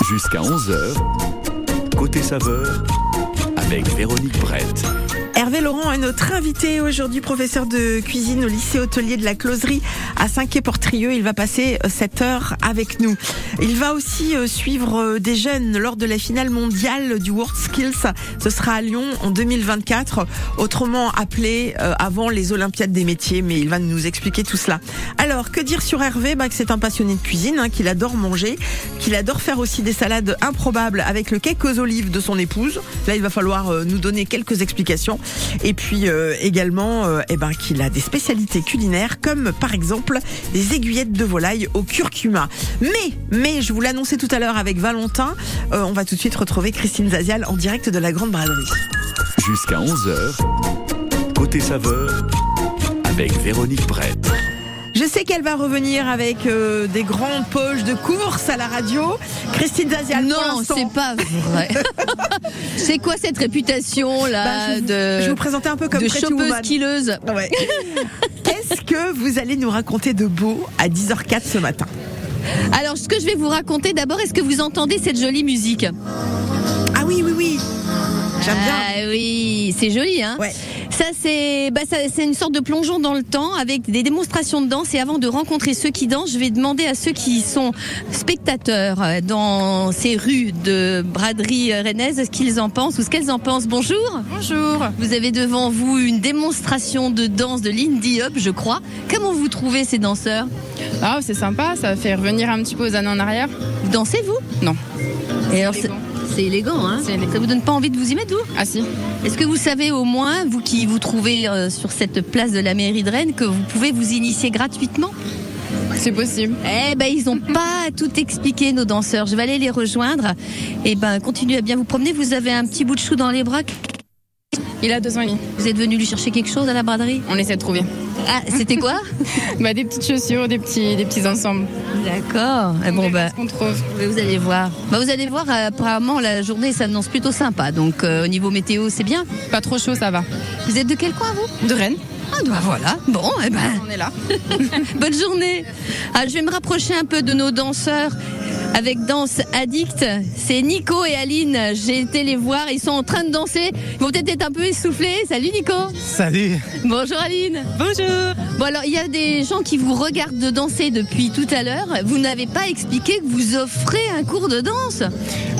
Jusqu'à 11h, côté saveur, avec Véronique Brett. Hervé Laurent est notre invité aujourd'hui, professeur de cuisine au lycée hôtelier de la Closerie à Saint-Quay-Portrieux. Il va passer 7 heures avec nous. Il va aussi euh, suivre euh, des jeunes lors de la finale mondiale du World Skills. Ce sera à Lyon en 2024, autrement appelé euh, avant les Olympiades des métiers, mais il va nous expliquer tout cela. Alors, que dire sur Hervé? Bah, Que c'est un passionné de cuisine, hein, qu'il adore manger, qu'il adore faire aussi des salades improbables avec le cake olives de son épouse. Là, il va falloir nous donner quelques explications. Et puis euh, également, euh, eh ben, qu'il a des spécialités culinaires comme par exemple des aiguillettes de volaille au curcuma. Mais, mais je vous l'annonçais tout à l'heure avec Valentin, euh, on va tout de suite retrouver Christine Zazial en direct de la Grande Braderie. Jusqu'à 11h, côté saveur, avec Véronique Brett. Je sais qu'elle va revenir avec euh, des grandes poches de course à la radio. Christine Zazial. Non, c'est pas vrai. c'est quoi cette réputation là bah, je, de Je vous présenter un peu comme de chopeuse. Ouais. Qu'est-ce que vous allez nous raconter de beau à 10h04 ce matin Alors, ce que je vais vous raconter d'abord, est-ce que vous entendez cette jolie musique? Ah oui, oui, oui. J'aime bien. Ah oui, c'est joli, hein? Ouais. Ça, c'est bah, une sorte de plongeon dans le temps avec des démonstrations de danse. Et avant de rencontrer ceux qui dansent, je vais demander à ceux qui sont spectateurs dans ces rues de braderie rennaise ce qu'ils en pensent ou ce qu'elles en pensent. Bonjour. Bonjour. Vous avez devant vous une démonstration de danse de l'Indie Up, je crois. Comment vous trouvez ces danseurs? Ah, c'est sympa, ça fait revenir un petit peu aux années en arrière. Dansez-vous? Non. Et alors, c'est élégant, hein élégant. Ça vous donne pas envie de vous y mettre, vous? Ah si. Est-ce que vous savez au moins, vous qui vous trouvez euh, sur cette place de la mairie de Rennes, que vous pouvez vous initier gratuitement? C'est possible. Eh ben, ils n'ont pas tout expliqué, nos danseurs. Je vais aller les rejoindre. Et ben, continuez à bien vous promener. Vous avez un petit bout de chou dans les bras. Il a deux ans et demi. Vous êtes venu lui chercher quelque chose à la braderie? On essaie de trouver. Ah, c'était quoi? Bah, des petites chaussures, des petits, des petits ensembles. D'accord. Bon, bah, qu'on trouve vous allez voir. Bah, vous allez voir, apparemment, la journée s'annonce plutôt sympa. Donc, euh, au niveau météo, c'est bien? Pas trop chaud, ça va. Vous êtes de quel coin, vous? De Rennes. Ah, bah voilà. Bon, eh ben, On est là. Bonne journée. Ah, je vais me rapprocher un peu de nos danseurs avec Danse Addict. C'est Nico et Aline. J'ai été les voir. Ils sont en train de danser. Ils vont peut-être être un peu essoufflés. Salut Nico. Salut. Bonjour Aline. Bonjour. Bon alors, il y a des gens qui vous regardent de danser depuis tout à l'heure. Vous n'avez pas expliqué que vous offrez un cours de danse.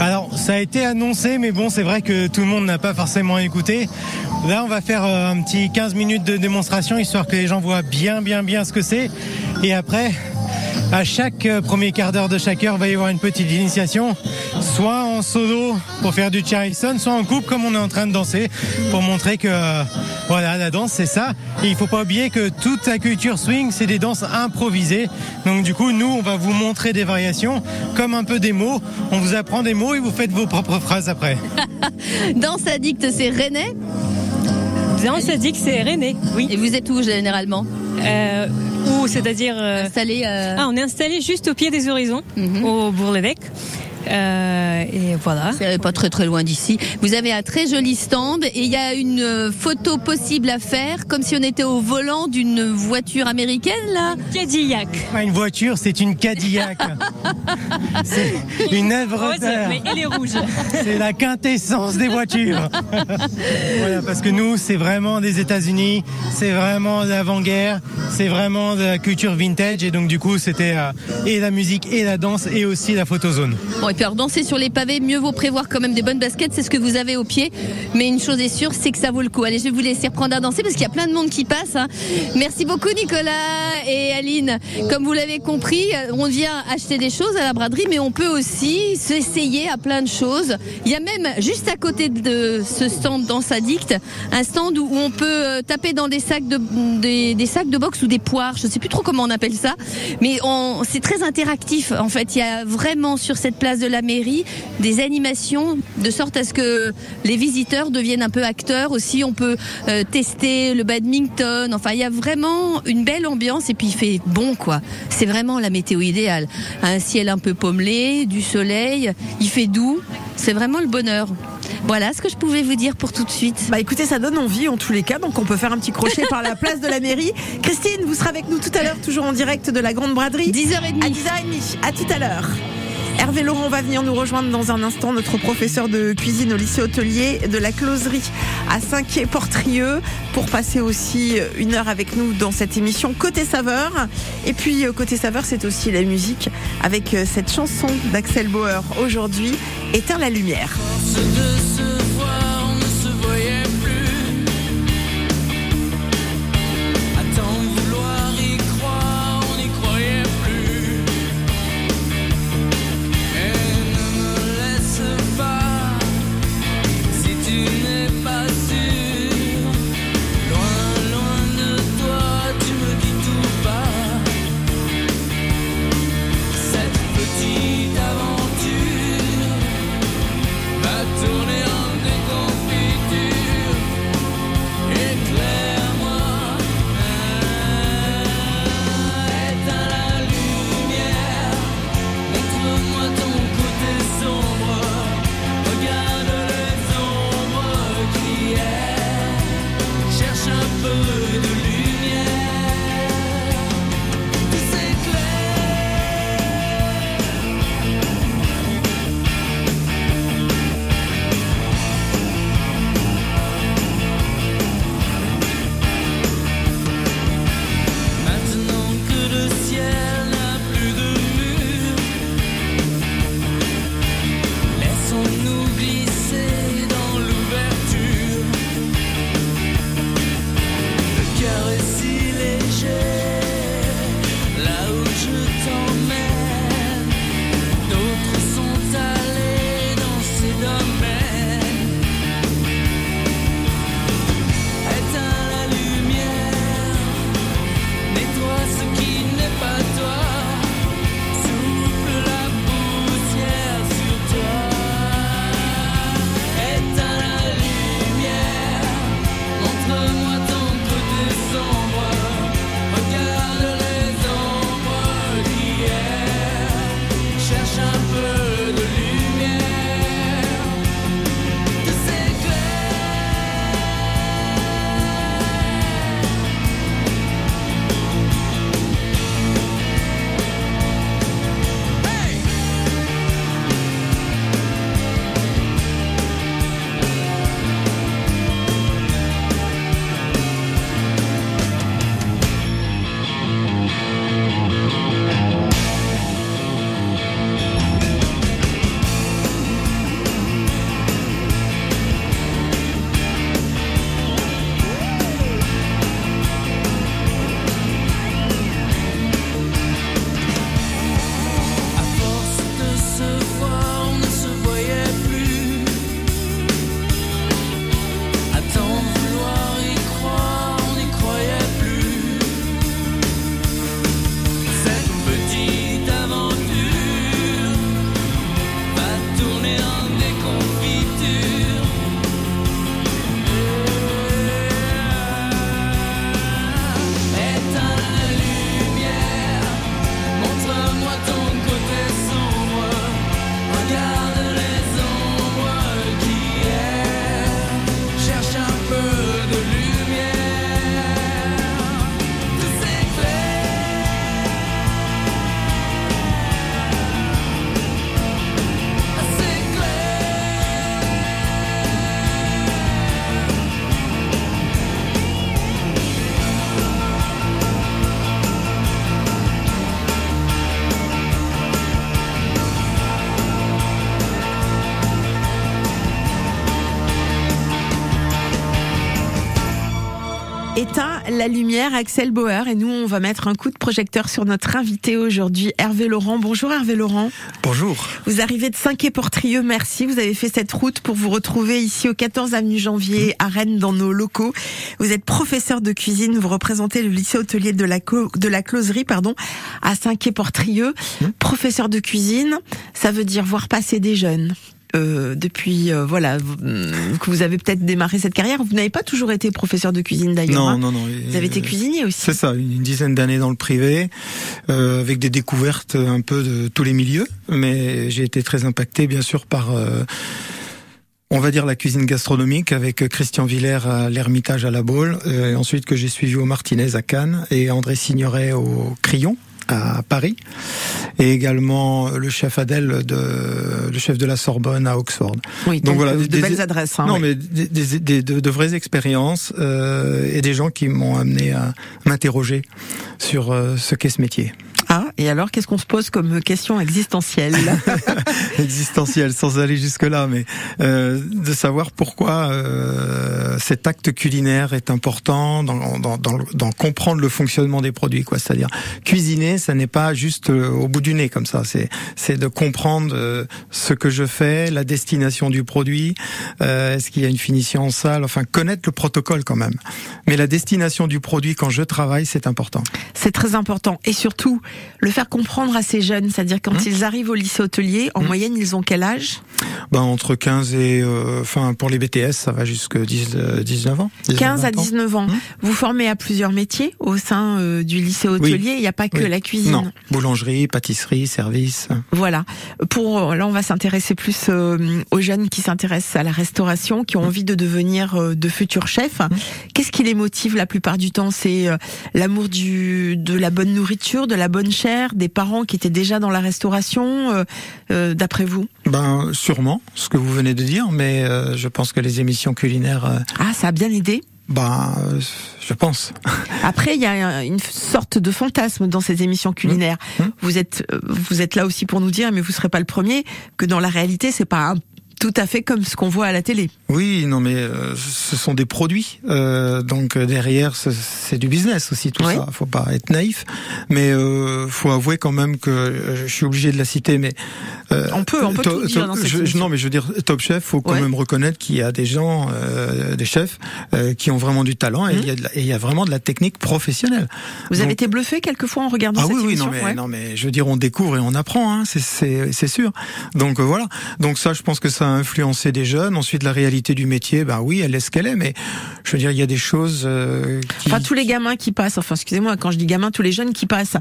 Alors, ça a été annoncé, mais bon, c'est vrai que tout le monde n'a pas forcément écouté. Là, on va faire euh, un petit 15 minutes de démonstration, histoire que les gens voient bien, bien, bien ce que c'est. Et après, à chaque euh, premier quart d'heure de chaque heure, il va y avoir une petite initiation, soit en solo pour faire du Charleston, soit en couple comme on est en train de danser, pour montrer que euh, voilà, la danse c'est ça. Et il faut pas oublier que toute la culture swing, c'est des danses improvisées. Donc du coup, nous, on va vous montrer des variations, comme un peu des mots. On vous apprend des mots et vous faites vos propres phrases après. Danse Addict, c'est René? Danse Addict, c'est René, oui. Et vous êtes où généralement? Euh, où, c'est-à-dire... euh, Installé euh, Ah, on est installé juste au pied des horizons, Mhm. au Bourg-l'Évêque. Euh, et voilà. C'est pas très très loin d'ici. Vous avez un très joli stand et il y a une euh, photo possible à faire, comme si on était au volant d'une voiture américaine là. Cadillac. Pas une voiture, c'est une Cadillac. c'est une œuvre d'art. mais elle est rouge. C'est la quintessence des voitures. voilà, parce que nous, c'est vraiment des États-Unis, c'est vraiment de l'avant-guerre, c'est vraiment de la culture vintage, et donc du coup, c'était euh, et la musique, et la danse, et aussi la photozone. Bon alors danser sur les pavés, mieux vaut prévoir quand même des bonnes baskets, c'est ce que vous avez au pied. Mais une chose est sûre, c'est que ça vaut le coup. Allez, je vais vous laisser reprendre à danser parce qu'il y a plein de monde qui passe. hein. Merci beaucoup Nicolas et Aline. Comme vous l'avez compris, euh, on vient acheter des choses à la braderie, mais on peut aussi s'essayer à plein de choses. Il y a même juste à côté de ce stand Danse Addict, un stand où on peut euh, taper dans des sacs de des, sacs de boxe ou des poires. Je sais plus trop comment on appelle ça, mais c'est très interactif. En fait, il y a vraiment sur cette place de la mairie des animations de sorte à ce que les visiteurs deviennent un peu acteurs aussi. On peut euh, tester le badminton. Enfin, il y a vraiment une belle ambiance et puis il fait bon quoi. C'est vraiment la météo idéale. Un ciel un peu pommelé, du soleil, il fait doux. C'est vraiment le bonheur. Voilà ce que je pouvais vous dire pour tout de suite. Bah écoutez, ça donne envie en tous les cas, donc on peut faire un petit crochet par la place de la mairie. Christine, vous serez avec nous tout à l'heure, toujours en direct de la Grande Braderie. 10h30. À 10h30. À tout à l'heure. Hervé Laurent va venir nous rejoindre dans un instant, notre professeur de cuisine au lycée hôtelier de la Closerie à Saint-Quay-Portrieux, pour passer aussi une heure avec nous dans cette émission Côté Saveur. Et puis, euh, Côté Saveur, c'est aussi la musique avec euh, cette chanson d'Axel Bauer aujourd'hui, Éteins la lumière. La lumière, Axel Bauer. Et nous, on va mettre un coup de projecteur sur notre invité aujourd'hui, Hervé Laurent. Bonjour Hervé Laurent. Bonjour. Vous arrivez de Saint-Quay-Portrieux, merci. Vous avez fait cette route pour vous retrouver ici au 14 avenue Janvier à Rennes dans nos locaux. Vous êtes professeur de cuisine, vous représentez le lycée hôtelier de la, de la Closerie pardon, à Saint-Quay-Portrieux. Professeur de cuisine, ça veut dire voir passer des jeunes. Euh, depuis euh, voilà hum, que vous avez peut-être démarré cette carrière. Vous n'avez pas toujours été professeur de cuisine d'ailleurs. Non, hein non, non. Vous avez été cuisinier aussi. C'est ça, une dizaine d'années dans le privé, euh, avec des découvertes un peu de tous les milieux. Mais j'ai été très impacté, bien sûr, par, euh, on va dire, la cuisine gastronomique, avec Christian Villers à l'Ermitage à La Baule, euh, et ensuite que j'ai suivi au Martinez à Cannes, et André Signoret au Crillon à Paris, et également le chef Adèle, de, le chef de la Sorbonne à Oxford. Oui, donc, voilà, de belles adresses. Hein, non, oui. mais des, des, des, de, de, vraies expériences euh, et des gens qui m'ont amené à m'interroger sur euh, ce qu'est ce métier. Ah, et alors qu'est-ce qu'on se pose comme question existentielle? Existentielle, sans aller jusque-là, mais euh, de savoir pourquoi euh, cet acte culinaire est important dans, dans, dans, dans comprendre le fonctionnement des produits, quoi. C'est-à-dire cuisiner, ça n'est pas juste euh, au bout du nez comme ça. C'est c'est de comprendre euh, ce que je fais, la destination du produit, euh, est-ce qu'il y a une finition en salle, enfin connaître le protocole quand même. Mais la destination du produit quand je travaille, c'est important. C'est très important et surtout le faire comprendre à ces jeunes, c'est-à-dire quand mmh. ils arrivent au lycée hôtelier, en mmh. moyenne, ils ont quel âge? Ben, Entre 15 et... Enfin, euh, pour les BTS, ça va jusqu'à 19 ans. 15 à 19 ans. Mmh. Vous formez à plusieurs métiers au sein euh, du lycée hôtelier, oui. il n'y a pas que oui. la cuisine. Non, boulangerie, pâtisserie, service. Voilà. Pour Là, on va s'intéresser plus euh, aux jeunes qui s'intéressent à la restauration, qui ont envie de devenir euh, de futurs chefs. Qu'est-ce qui les motive la plupart du temps? C'est euh, l'amour du de la bonne nourriture, de la bonne chair, des parents qui étaient déjà dans la restauration, euh, euh, d'après vous? Ben sûrement, ce que vous venez de dire, mais euh, je pense que les émissions culinaires. Ah, ça a bien aidé? Ben, je pense. Après, il y a une sorte de fantasme dans ces émissions culinaires. Mmh. Vous êtes, vous êtes là aussi pour nous dire, mais vous serez pas le premier, que dans la réalité, c'est pas un tout à fait comme ce qu'on voit à la télé. Oui, non, mais euh, ce sont des produits, euh, donc derrière c'est du business aussi tout Oui. ça. Faut pas être naïf, mais euh, faut avouer quand même que euh, je suis obligé de la citer, mais euh, On peut- on peut to- tout dire dans cette je-. Non, mais je veux dire Top Chef, faut quand Ouais. même reconnaître qu'il y a des gens, euh, des chefs, euh, qui ont vraiment du talent et Mhm. il y la- et il y a vraiment de la technique professionnelle. Vous avez été bluffé quelquefois en regardant ah cette oui, oui, émission non mais, Ouais. non mais je veux dire, on découvre et on apprend, hein, c'est- sûr. Donc euh, voilà. Donc ça, je pense que ça a influencé des jeunes. Ensuite, la réalité du métier, ben oui, elle est ce qu'elle est, mais je veux dire, il y a des choses euh, qui. Enfin, tous les gamins qui passent, enfin, excusez-moi, quand je dis gamins, tous les jeunes qui passent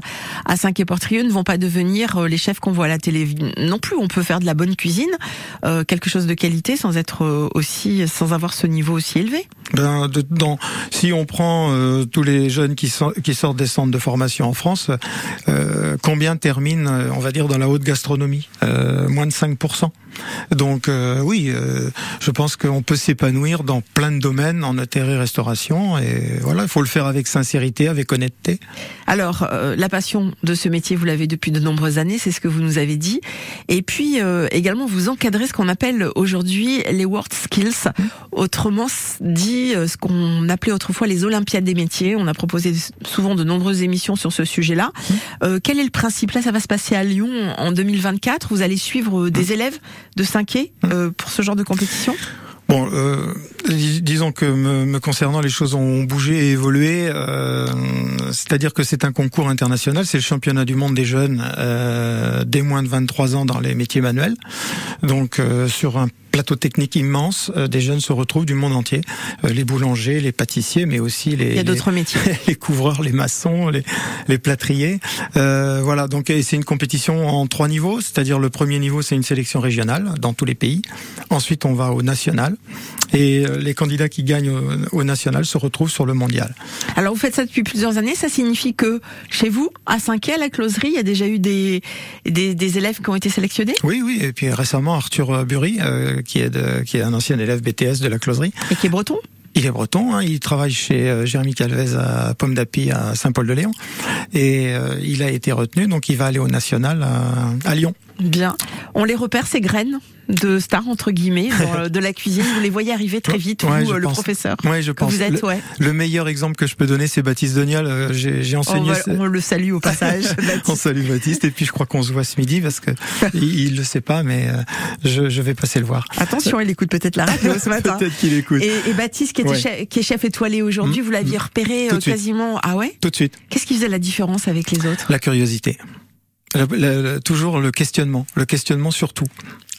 à Saint-Quay-Portrieux ne vont pas devenir euh, les chefs qu'on voit à la télé non plus. On peut faire de la bonne cuisine, euh, quelque chose de qualité, sans être aussi, sans avoir ce niveau aussi élevé. Ben, de- dans, si on prend euh, tous les jeunes qui, qui sortent des centres de formation en France, combien terminent, on va dire, dans la haute gastronomie? Moins de 5%. Donc euh, oui, euh, je pense qu'on peut s'épanouir dans plein de domaines en hôtellerie-restauration et voilà, il faut le faire avec sincérité, avec honnêteté. Alors, euh, la passion de ce métier, vous l'avez depuis de nombreuses années, c'est ce que vous nous avez dit. Et puis, euh, également, vous encadrez ce qu'on appelle aujourd'hui les World Skills, autrement dit, euh, ce qu'on appelait autrefois les Olympiades des métiers. On a proposé souvent de nombreuses émissions sur ce sujet-là. Euh, quel est le principe? Là, ça va se passer à Lyon en 2024. Vous allez suivre des élèves de 5 euh, pour ce genre de compétition? Bon, euh, dis- disons que me, concernant, les choses ont bougé et évolué. euh, C'est-à-dire que c'est un concours international, c'est le championnat du monde des jeunes euh, des moins de 23 ans dans les métiers manuels. Donc sur un plateau technique immense, euh, des jeunes se retrouvent du monde entier, Euh, les boulangers, les pâtissiers, mais aussi les Il y a d'autres métiers. les couvreurs, les maçons, les, les plâtriers. Euh, voilà, donc c'est une compétition en trois niveaux, c'est-à-dire le premier niveau c'est une sélection régionale dans tous les pays. Ensuite on va au national et euh, les candidats qui gagnent au, au national se retrouvent sur le mondial. Alors vous faites ça depuis plusieurs années, ça signifie que chez vous, à Saint-Quay, à la closerie, il y a déjà eu des, des, des élèves qui ont été sélectionnés? Oui, oui, et puis récemment Arthur Burry, euh, qui est de, qui est un ancien élève BTS de la closerie. et qui est breton? Il est breton, hein, il travaille chez euh, Jérémy Calvez à Pomme d'Api à Saint-Paul-de-Léon et euh, il a été retenu, donc il va aller au national à, à Lyon. Bien. On les repère, ces graines de stars, entre guillemets, dans, de la cuisine. Vous les voyez arriver très vite, Ouais, vous, euh, le pense. professeur Ouais, je pense. vous êtes, le, ouais. le meilleur exemple que je peux donner, c'est Baptiste Donial. Euh, J'ai On, enseigné. va- ce- on le salue au passage. On salue Baptiste et puis je crois qu'on se voit ce midi parce que il, il le sait pas, mais euh, je, je vais passer le voir. Attention, il écoute peut-être la radio ce matin. Peut-être qu'il écoute. Et, et Baptiste, qui, était Ouais. chef, qui est chef étoilé aujourd'hui, Mmh. vous l'aviez repéré euh, quasiment. Ah ouais? Tout de suite, Qu'est-ce qui faisait la différence avec les autres? La curiosité. Toujours le questionnement, le questionnement sur tout.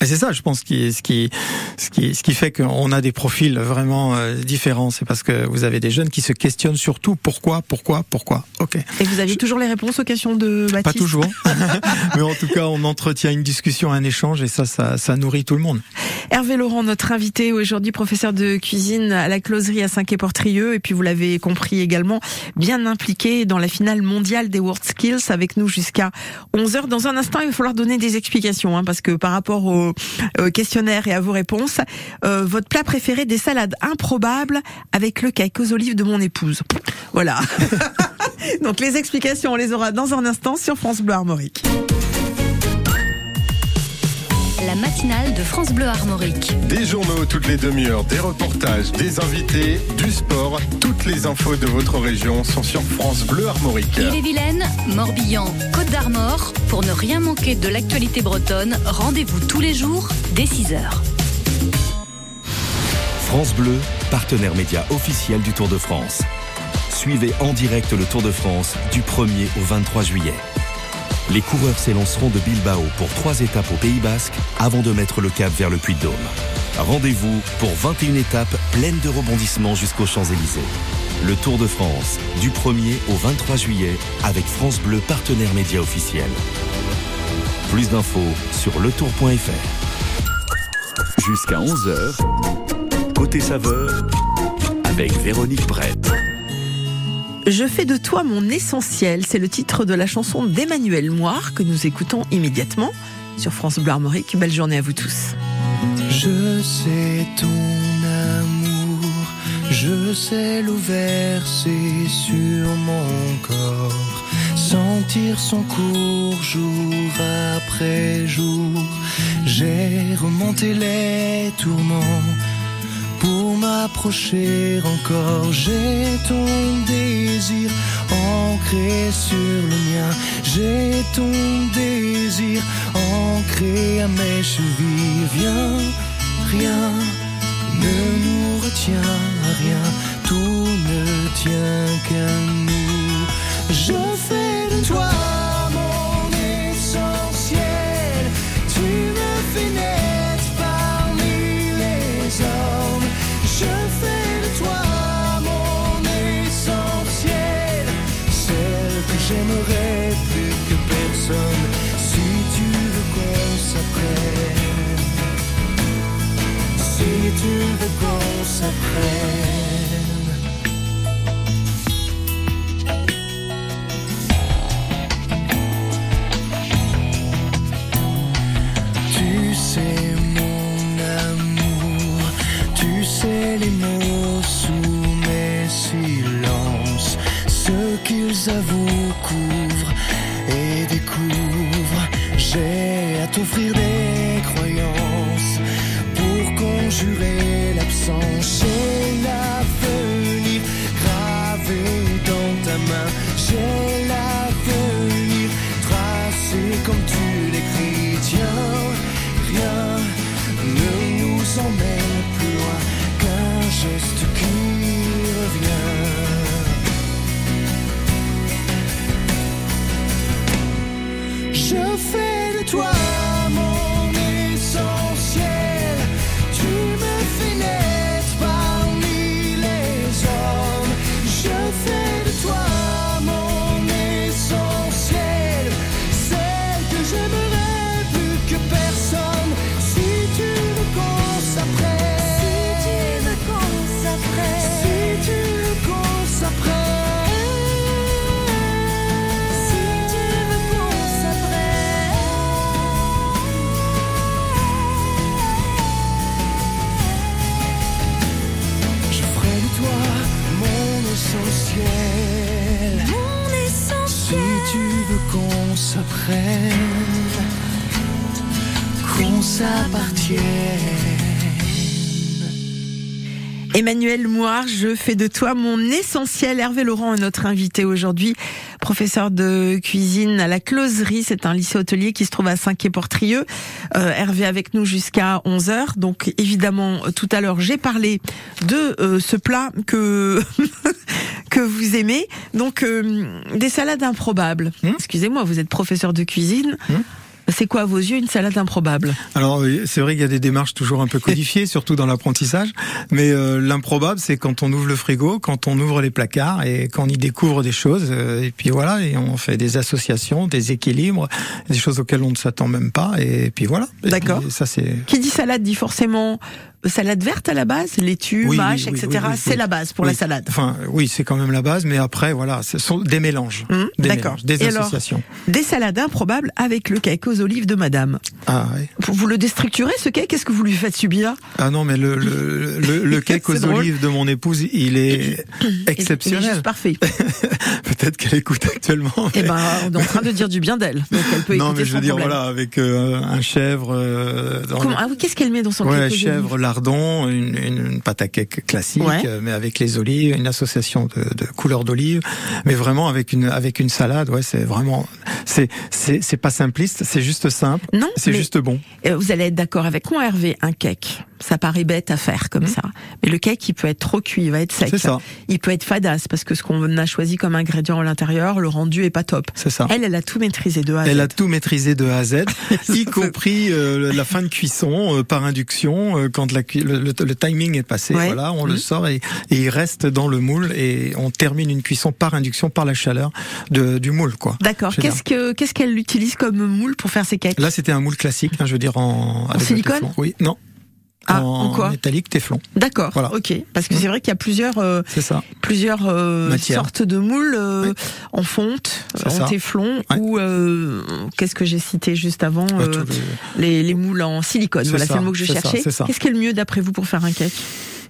Et c'est ça, je pense, qui, ce qui, ce qui, ce qui fait qu'on a des profils vraiment euh, différents. C'est parce que vous avez des jeunes qui se questionnent surtout pourquoi, pourquoi, pourquoi. Ok. Et vous aviez toujours les réponses aux questions de Baptiste Pas toujours, mais en tout cas, on entretient une discussion, un échange, et ça, ça, ça nourrit tout le monde. Hervé Laurent, notre invité aujourd'hui, professeur de cuisine à la closerie à Saint-Quay-Portrieux, et puis vous l'avez compris également, bien impliqué dans la finale mondiale des World Skills avec nous jusqu'à 11h. Dans un instant, il va falloir donner des explications, hein, parce que par rapport au euh, questionnaire et à vos réponses, euh, votre plat préféré des salades improbables avec le cake aux olives de mon épouse. Voilà. Donc les explications, on les aura dans un instant sur France Bleu Armorique. La matinale de France Bleu Armorique. Des journaux toutes les demi-heures, des reportages, des invités, du sport. Toutes les infos de votre région sont sur France Bleu Armorique. Ille-et-Vilaine, Morbihan, Côte d'Armor. Pour ne rien manquer de l'actualité bretonne, rendez-vous tous les jours dès 6h. France Bleu, partenaire média officiel du Tour de France. Suivez en direct le Tour de France du 1er au 23 juillet. Les coureurs s'élanceront de Bilbao pour trois étapes au Pays Basque avant de mettre le cap vers le Puy-de-Dôme. Rendez-vous pour 21 étapes pleines de rebondissements jusqu'aux Champs-Élysées. Le Tour de France du 1er au 23 juillet avec France Bleu partenaire média officiel. Plus d'infos sur letour.fr. Jusqu'à 11h, côté saveur, avec Véronique Brett. Je fais de toi mon essentiel, c'est le titre de la chanson d'Emmanuel Moire que nous écoutons immédiatement sur France Bleu Armorique. Belle journée à vous tous. Je sais ton amour, je sais l'eau versée sur mon corps, sentir son cours jour après jour. J'ai remonté les tourments pour m'approcher encore. J'ai ton désir ancré sur le mien. J'ai ton désir ancré à mes chevilles. Viens, rien ne nous retient rien. Tout ne tient qu'à nous. Je fais de toi tu qu'on s'apprenne. Tu sais mon amour, tu sais les mots sous mes silences, ce qu'ils avouent, couvrent et découvrent. J'ai à t'offrir des conjurer l'absence. J'ai l'avenir gravé dans ta main. J'ai qu'on s'apprenne, qu'on s'appartienne. Emmanuel Moire, je fais de toi mon essentiel. Hervé Laurent est notre invité aujourd'hui, professeur de cuisine à la Closerie. C'est un lycée hôtelier qui se trouve à Saint-Quay-Portrieux. Euh, Hervé avec nous jusqu'à 11h. Donc évidemment, tout à l'heure, j'ai parlé de euh, ce plat que que vous aimez. Donc euh, des salades improbables. Excusez-moi, vous êtes professeur de cuisine. C'est quoi à vos yeux une salade improbable? Alors c'est vrai qu'il y a des démarches toujours un peu codifiées, surtout dans l'apprentissage. Mais euh, l'improbable, c'est quand on ouvre le frigo, quand on ouvre les placards et qu'on y découvre des choses. euh, et puis voilà, et on fait des associations, des équilibres, des choses auxquelles on ne s'attend même pas. Et puis voilà. D'accord. Ça c'est. Qui dit salade dit forcément salade verte à la base, laitue, Oui, mâche, oui, etc. oui, c'est la base pour la salade. Enfin, oui, c'est quand même la base, mais après, voilà, ce sont des mélanges, Hum, des D'accord. mélanges, des Et alors, associations. des salades improbables avec le cake aux olives de madame. Ah, ouais. Vous le déstructurez ce cake? Qu'est-ce que vous lui faites subir? Ah non, mais le le le, le cake aux drôle. olives de mon épouse, il est Il est exceptionnel. juste parfait. Peut-être qu'elle écoute actuellement. Eh ben, on est en train de dire du bien d'elle. Donc elle peut non, écouter mais je veux dire, problème. voilà, avec euh, un chèvre. euh, dans Comment- le- Ah oui, qu'est-ce qu'elle met dans son Ouais, cake aux chèvre, olives? Lardon, une, une, pâte à cake classique, Ouais. euh, mais avec les olives, une association de, de couleurs d'olives, mais vraiment avec une avec une salade. Ouais, c'est vraiment, c'est c'est c'est pas simpliste, c'est juste simple. Non, c'est juste bon. Euh, Vous allez être d'accord avec moi, Hervé, un cake, ça paraît bête à faire comme ça. Mais le cake, il peut être trop cuit, il va être sec. C'est ça. Il peut être fadasse parce que ce qu'on a choisi comme ingrédient à l'intérieur, le rendu est pas top. C'est ça. Elle, elle a tout maîtrisé de A à Elle Z. a tout maîtrisé de A à Z, y compris euh, la fin de cuisson euh, par induction. euh, quand la, le, le- le timing est passé, Ouais. voilà, on le Mhm. sort et, et il reste dans le moule et on termine une cuisson par induction, par la chaleur de, du moule, quoi. D'accord. Qu'est-ce que qu'est-ce qu'elle utilise comme moule pour faire ses cakes? Là, c'était un moule classique, hein, je veux dire en, le silicone? Oui, non. Ah, en quoi métallique téflon. D'accord. Voilà. Ok. Parce que c'est vrai qu'il y a plusieurs euh, ça. plusieurs euh, sortes de moules euh, en fonte, en ça. téflon ou euh, qu'est-ce que j'ai cité juste avant Bah, euh, les, les moules en silicone. Voilà, c'est le mot que je cherchais. Qu'est-ce qui est le mieux d'après vous pour faire un cake?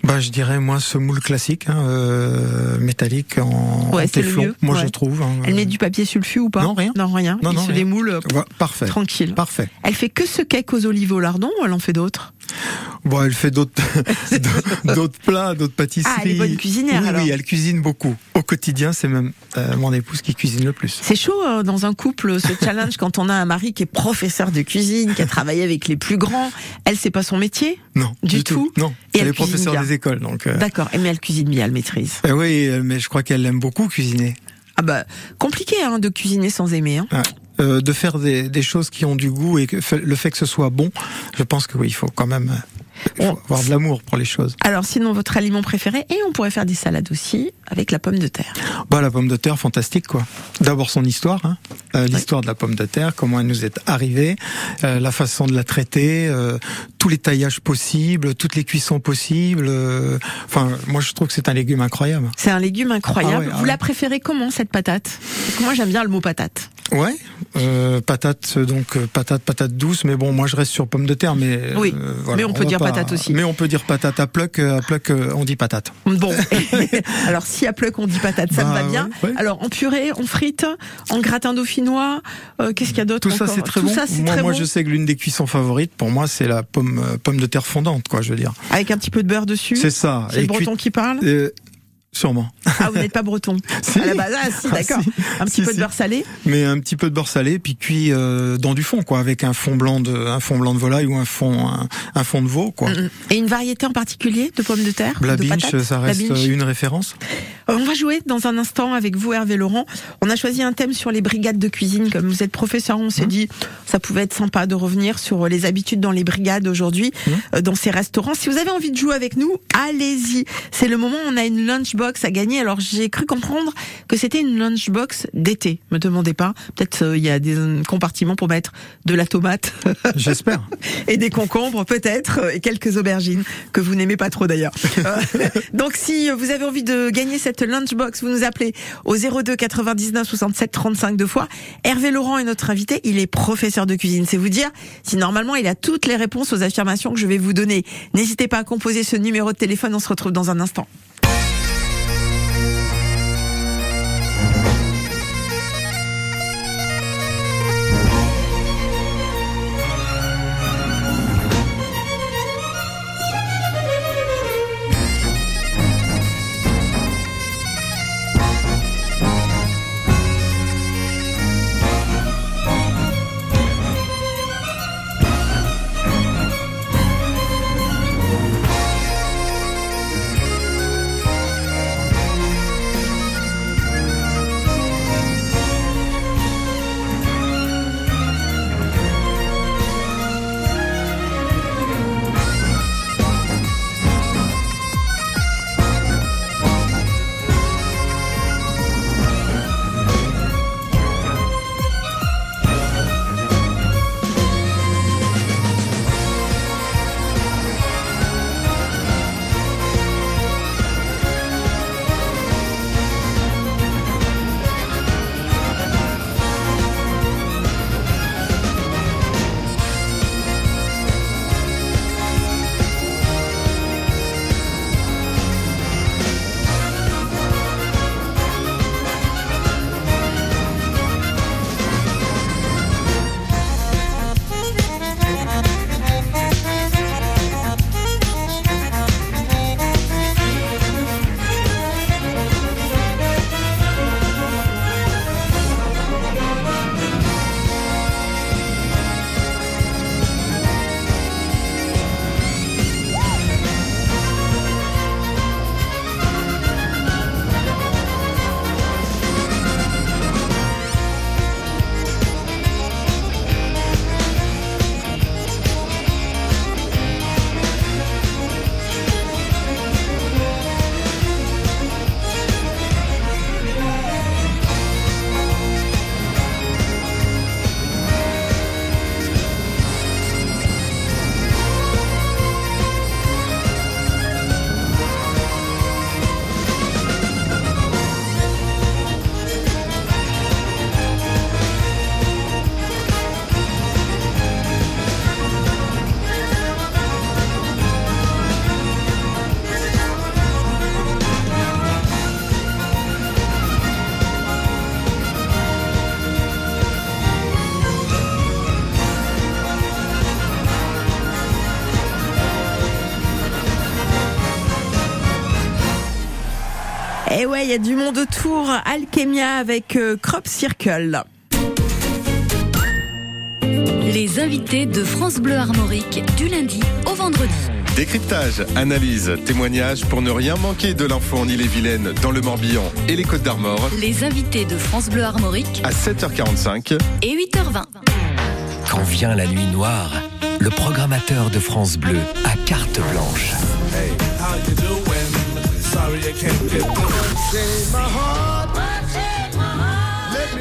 Bah, je dirais moi ce moule classique, hein, euh, métallique en, Ouais, en téflon. Moi, ouais. je trouve. hein. Elle met du papier sulfu ou pas? Non, rien. Non, rien. Non, Il non, se rien. démoule euh, Ouais, parfait. tranquille. Parfait. Elle fait que ce cake aux olives au lardon ou elle en fait d'autres? Bon, elle fait d'autres, d'autres plats, d'autres pâtisseries. Ah, elle est bonne cuisinière, Oui, alors. oui, elle cuisine beaucoup. Au quotidien, c'est même euh, mon épouse qui cuisine le plus. C'est chaud euh, dans un couple ce challenge quand on a un mari qui est professeur de cuisine, qui a travaillé avec les plus grands. Elle, c'est pas son métier? Non, Du du, tout Non, Et elle elle est professeure des écoles, donc. euh, D'accord. Et Mais elle cuisine bien, elle maîtrise. eh oui, euh, mais je crois qu'elle aime beaucoup cuisiner. Ah bah compliqué hein, de cuisiner sans aimer. Hein. Ouais. Euh, de faire des, choses qui ont du goût et que le fait que ce soit bon, je pense que oui, il faut quand même il faut avoir de l'amour pour les choses. Alors sinon votre aliment préféré et on pourrait faire des salades aussi avec la pomme de terre. Bah, la pomme de terre, fantastique quoi. D'abord son histoire, hein. Euh, l'histoire de la pomme de terre, comment elle nous est arrivée, euh, la façon de la traiter, euh, tous les taillages possibles, toutes les cuissons possibles. Enfin, moi je trouve que c'est un légume incroyable. C'est un légume incroyable. Ah ouais, ah Vous la préférez comment cette patate? Parce que moi j'aime bien le mot patate. Ouais, euh, patate donc euh, patate patate douce, mais bon moi je reste sur pomme de terre, mais euh, Oui, voilà, mais on peut dire pas- patate aussi. Mais on peut dire patate à pluck, euh, à pluck euh, on dit patate. Bon, alors si à pleuc on dit patate, ça me Bah, va bien. ouais, ouais. Alors en purée, en frites, en gratin dauphinois, euh, qu'est-ce qu'il y a d'autre Tout ça c'est très Tout bon. ça moi, très moi bon. je sais que l'une des cuissons favorites pour moi c'est la pomme euh, pomme de terre fondante quoi, je veux dire. Avec un petit peu de beurre dessus. C'est ça. C'est le Et breton qui parle. Euh, sûrement. Ah, vous n'êtes pas breton. Si. À la base, ah si, Ah, d'accord. si. Un petit Si, peu de beurre salé. Mais un petit peu de beurre salé, puis cuit euh, dans du fond, quoi, avec un fond blanc de, un fond blanc de volaille ou un fond, un, un fond de veau, quoi. Mm, mm. Et une variété en particulier de pommes de terre La de binge, patates? ça La reste binge. une référence? Euh, On va jouer dans un instant avec vous, Hervé Laurent. On a choisi un thème sur les brigades de cuisine. Comme vous êtes professeur, on Mmh. s'est dit ça pouvait être sympa de revenir sur les habitudes dans les brigades aujourd'hui, Mmh. euh, dans ces restaurants. Si vous avez envie de jouer avec nous, allez-y. C'est le moment. On a une lunchbox à gagner. Alors j'ai cru comprendre que c'était une lunchbox d'été. Me demandez pas. Peut-être euh, il y a des compartiments pour mettre de la tomate. J'espère. et des concombres peut-être euh, et quelques aubergines que vous n'aimez pas trop d'ailleurs. Euh, Donc si vous avez envie de gagner cette lunchbox, vous nous appelez au 02 99 67 35 deux fois. Hervé Laurent est notre invité, il est professeur de cuisine. C'est vous dire si normalement il a toutes les réponses aux affirmations que je vais vous donner. N'hésitez pas à composer ce numéro de téléphone, on se retrouve dans un instant. Et ouais, il y a du monde autour. Alchemia avec euh, Crop Circle. Les invités de France Bleu Armorique du lundi au vendredi. Décryptage, analyse, témoignage pour ne rien manquer de l'info en Ille-et-Vilaine, dans le Morbihan et les Côtes d'Armor Les invités de France Bleu Armorique à 7h45 et 8h20. Quand vient la nuit noire, le programmateur de France Bleu a carte blanche.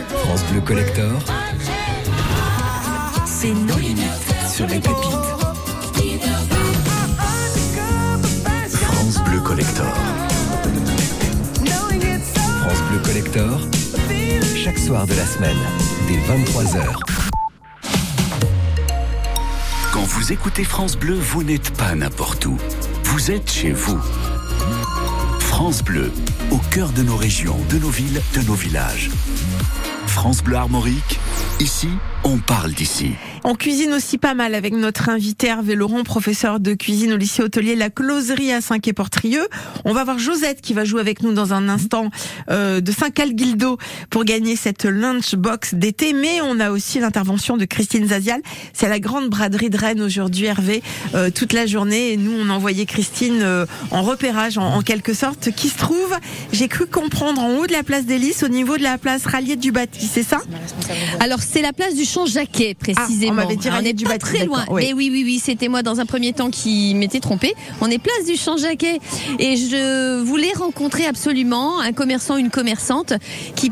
France Bleu Collector, c'est nos limites sur les pépites. France Bleu Collector. France Bleu Collector, chaque soir de la semaine, dès 23h. Quand vous écoutez France Bleu, vous n'êtes pas n'importe où. Vous êtes chez vous. France Bleu, au cœur de nos régions, de nos villes, de nos villages. France Bleu Armorique, ici, on parle d'ici. On cuisine aussi pas mal avec notre invité Hervé Laurent, professeur de cuisine au lycée hôtelier La Closerie à Saint-Quay-Portrieux. On va voir Josette qui va jouer avec nous dans un instant euh, de Saint-Calguildo pour gagner cette lunchbox d'été. Mais on a aussi l'intervention de Christine Zazial. C'est la grande braderie de Rennes aujourd'hui, Hervé, euh, toute la journée. Et nous, on a envoyé Christine euh, en repérage, en, en quelque sorte, qui se trouve, j'ai cru comprendre, en haut de la place des Lys, au niveau de la place Rallier du Bâti. C'est ça? Alors c'est la place du Champ-Jacquet précisément. Ah, on m'avait dit on n'est du pas Bâti, très loin. oui. Mais oui, oui, oui, c'était moi dans un premier temps qui m'étais trompée. On est place du Champ-Jacquet et je voulais rencontrer absolument un commerçant, une commerçante qui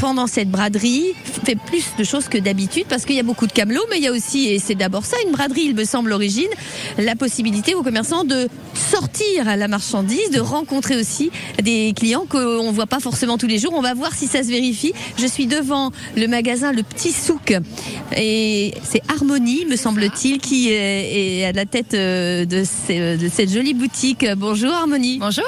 pendant cette braderie fait plus de choses que d'habitude parce qu'il y a beaucoup de camelots, mais il y a aussi, et c'est d'abord ça, une braderie, il me semble, l'origine, la possibilité aux commerçants de sortir la marchandise, de rencontrer aussi des clients qu'on ne voit pas forcément tous les jours. On va voir si ça se vérifie. Je suis devant le magasin Le Petit Souk et c'est Harmonie, me semble-t-il, qui est à la tête euh, ces- de cette jolie boutique. Bonjour Harmonie. Bonjour.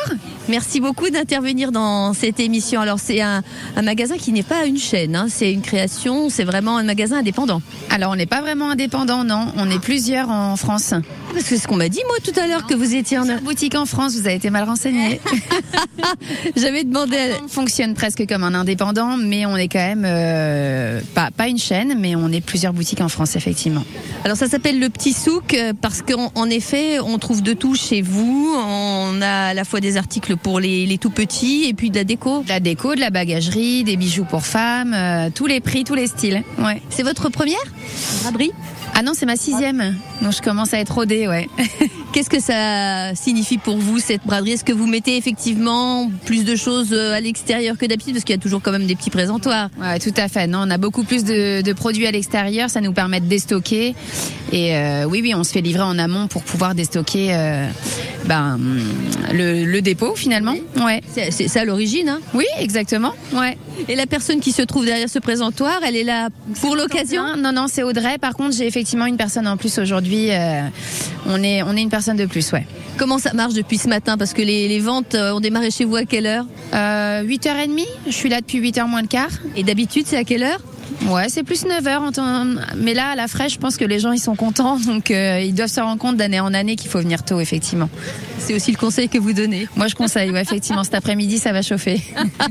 Merci beaucoup d'intervenir dans cette émission. Alors c'est un, magasin qui n'est pas une chaîne, hein. c'est une création, c'est vraiment un magasin indépendant. Alors on n'est pas vraiment indépendant, non. On est plusieurs en France. Parce que c'est ce qu'on m'a dit moi tout à l'heure que vous étiez en boutique en France. Vous avez été mal renseigné. J'avais demandé. On fonctionne presque comme un indépendant, mais on est quand même euh, pas pas une chaîne, mais on est plusieurs boutiques en France effectivement. Alors ça s'appelle le petit souk euh, parce qu'en en effet on trouve de tout chez vous. On a à la fois des articles pour les, les tout petits et puis de la déco. De la déco, de la bagagerie, des bijoux pour femmes, euh, tous les prix, tous les styles. Ouais. C'est votre première? Braderie Ah non, c'est ma sixième. Donc je commence à être rodée, ouais. Qu'est-ce que ça signifie pour vous cette braderie? Est-ce que vous mettez effectivement plus de choses euh, à l'extérieur que d'habitude? Parce qu'il y a toujours quand même des petits présentoirs Ouais, tout à fait. Non, on a beaucoup plus de, de produits à l'extérieur, ça nous permet de déstocker. Et euh, oui, oui, on se fait livrer en amont pour pouvoir déstocker euh, ben, le, le dépôt finalement. Ouais. C'est c'est ça l'origine. Hein? Oui, exactement. Ouais. Et la personne qui se trouve derrière ce présentoir, elle est là pour l'occasion? Non, non, c'est Audrey. Par contre, j'ai effectivement une personne en plus aujourd'hui. euh, on est, on est une personne de plus, ouais. Comment ça marche depuis ce matin? Parce que les, les ventes euh, ont démarré chez vous à quelle heure? Euh, 8h30. Je suis là depuis 8h moins le quart. Et d'habitude, c'est à quelle heure? Ouais, c'est plus 9h. en temps- Mais là, à la fraîche, je pense que les gens, ils sont contents. Donc, euh, ils doivent se rendre compte d'année en année qu'il faut venir tôt, effectivement. C'est aussi le conseil que vous donnez. Moi, je conseille, ouais, effectivement. Cet après-midi, ça va chauffer.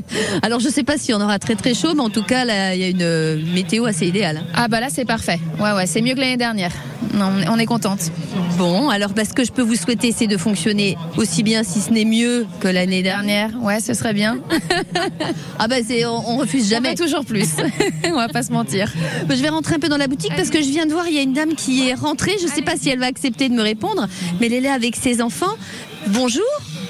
Alors, je sais pas si on aura très très chaud, mais en tout cas, là, il y a une euh, météo assez idéale. Ah, bah là, c'est parfait. Ouais, ouais, c'est mieux que l'année dernière. Non, on est- on est contente. Bon, alors bah, ce que je peux vous souhaiter, c'est de fonctionner aussi bien, si ce n'est mieux, que l'année dernière. Ouais, ce serait bien. Ah bah c'est, on, on refuse Jamais toujours plus. on va pas se mentir. Je vais rentrer un peu dans la boutique parce que je viens de voir, il y a une dame qui est rentrée. Je sais pas si elle va accepter de me répondre, mais elle est là avec ses enfants. Bonjour.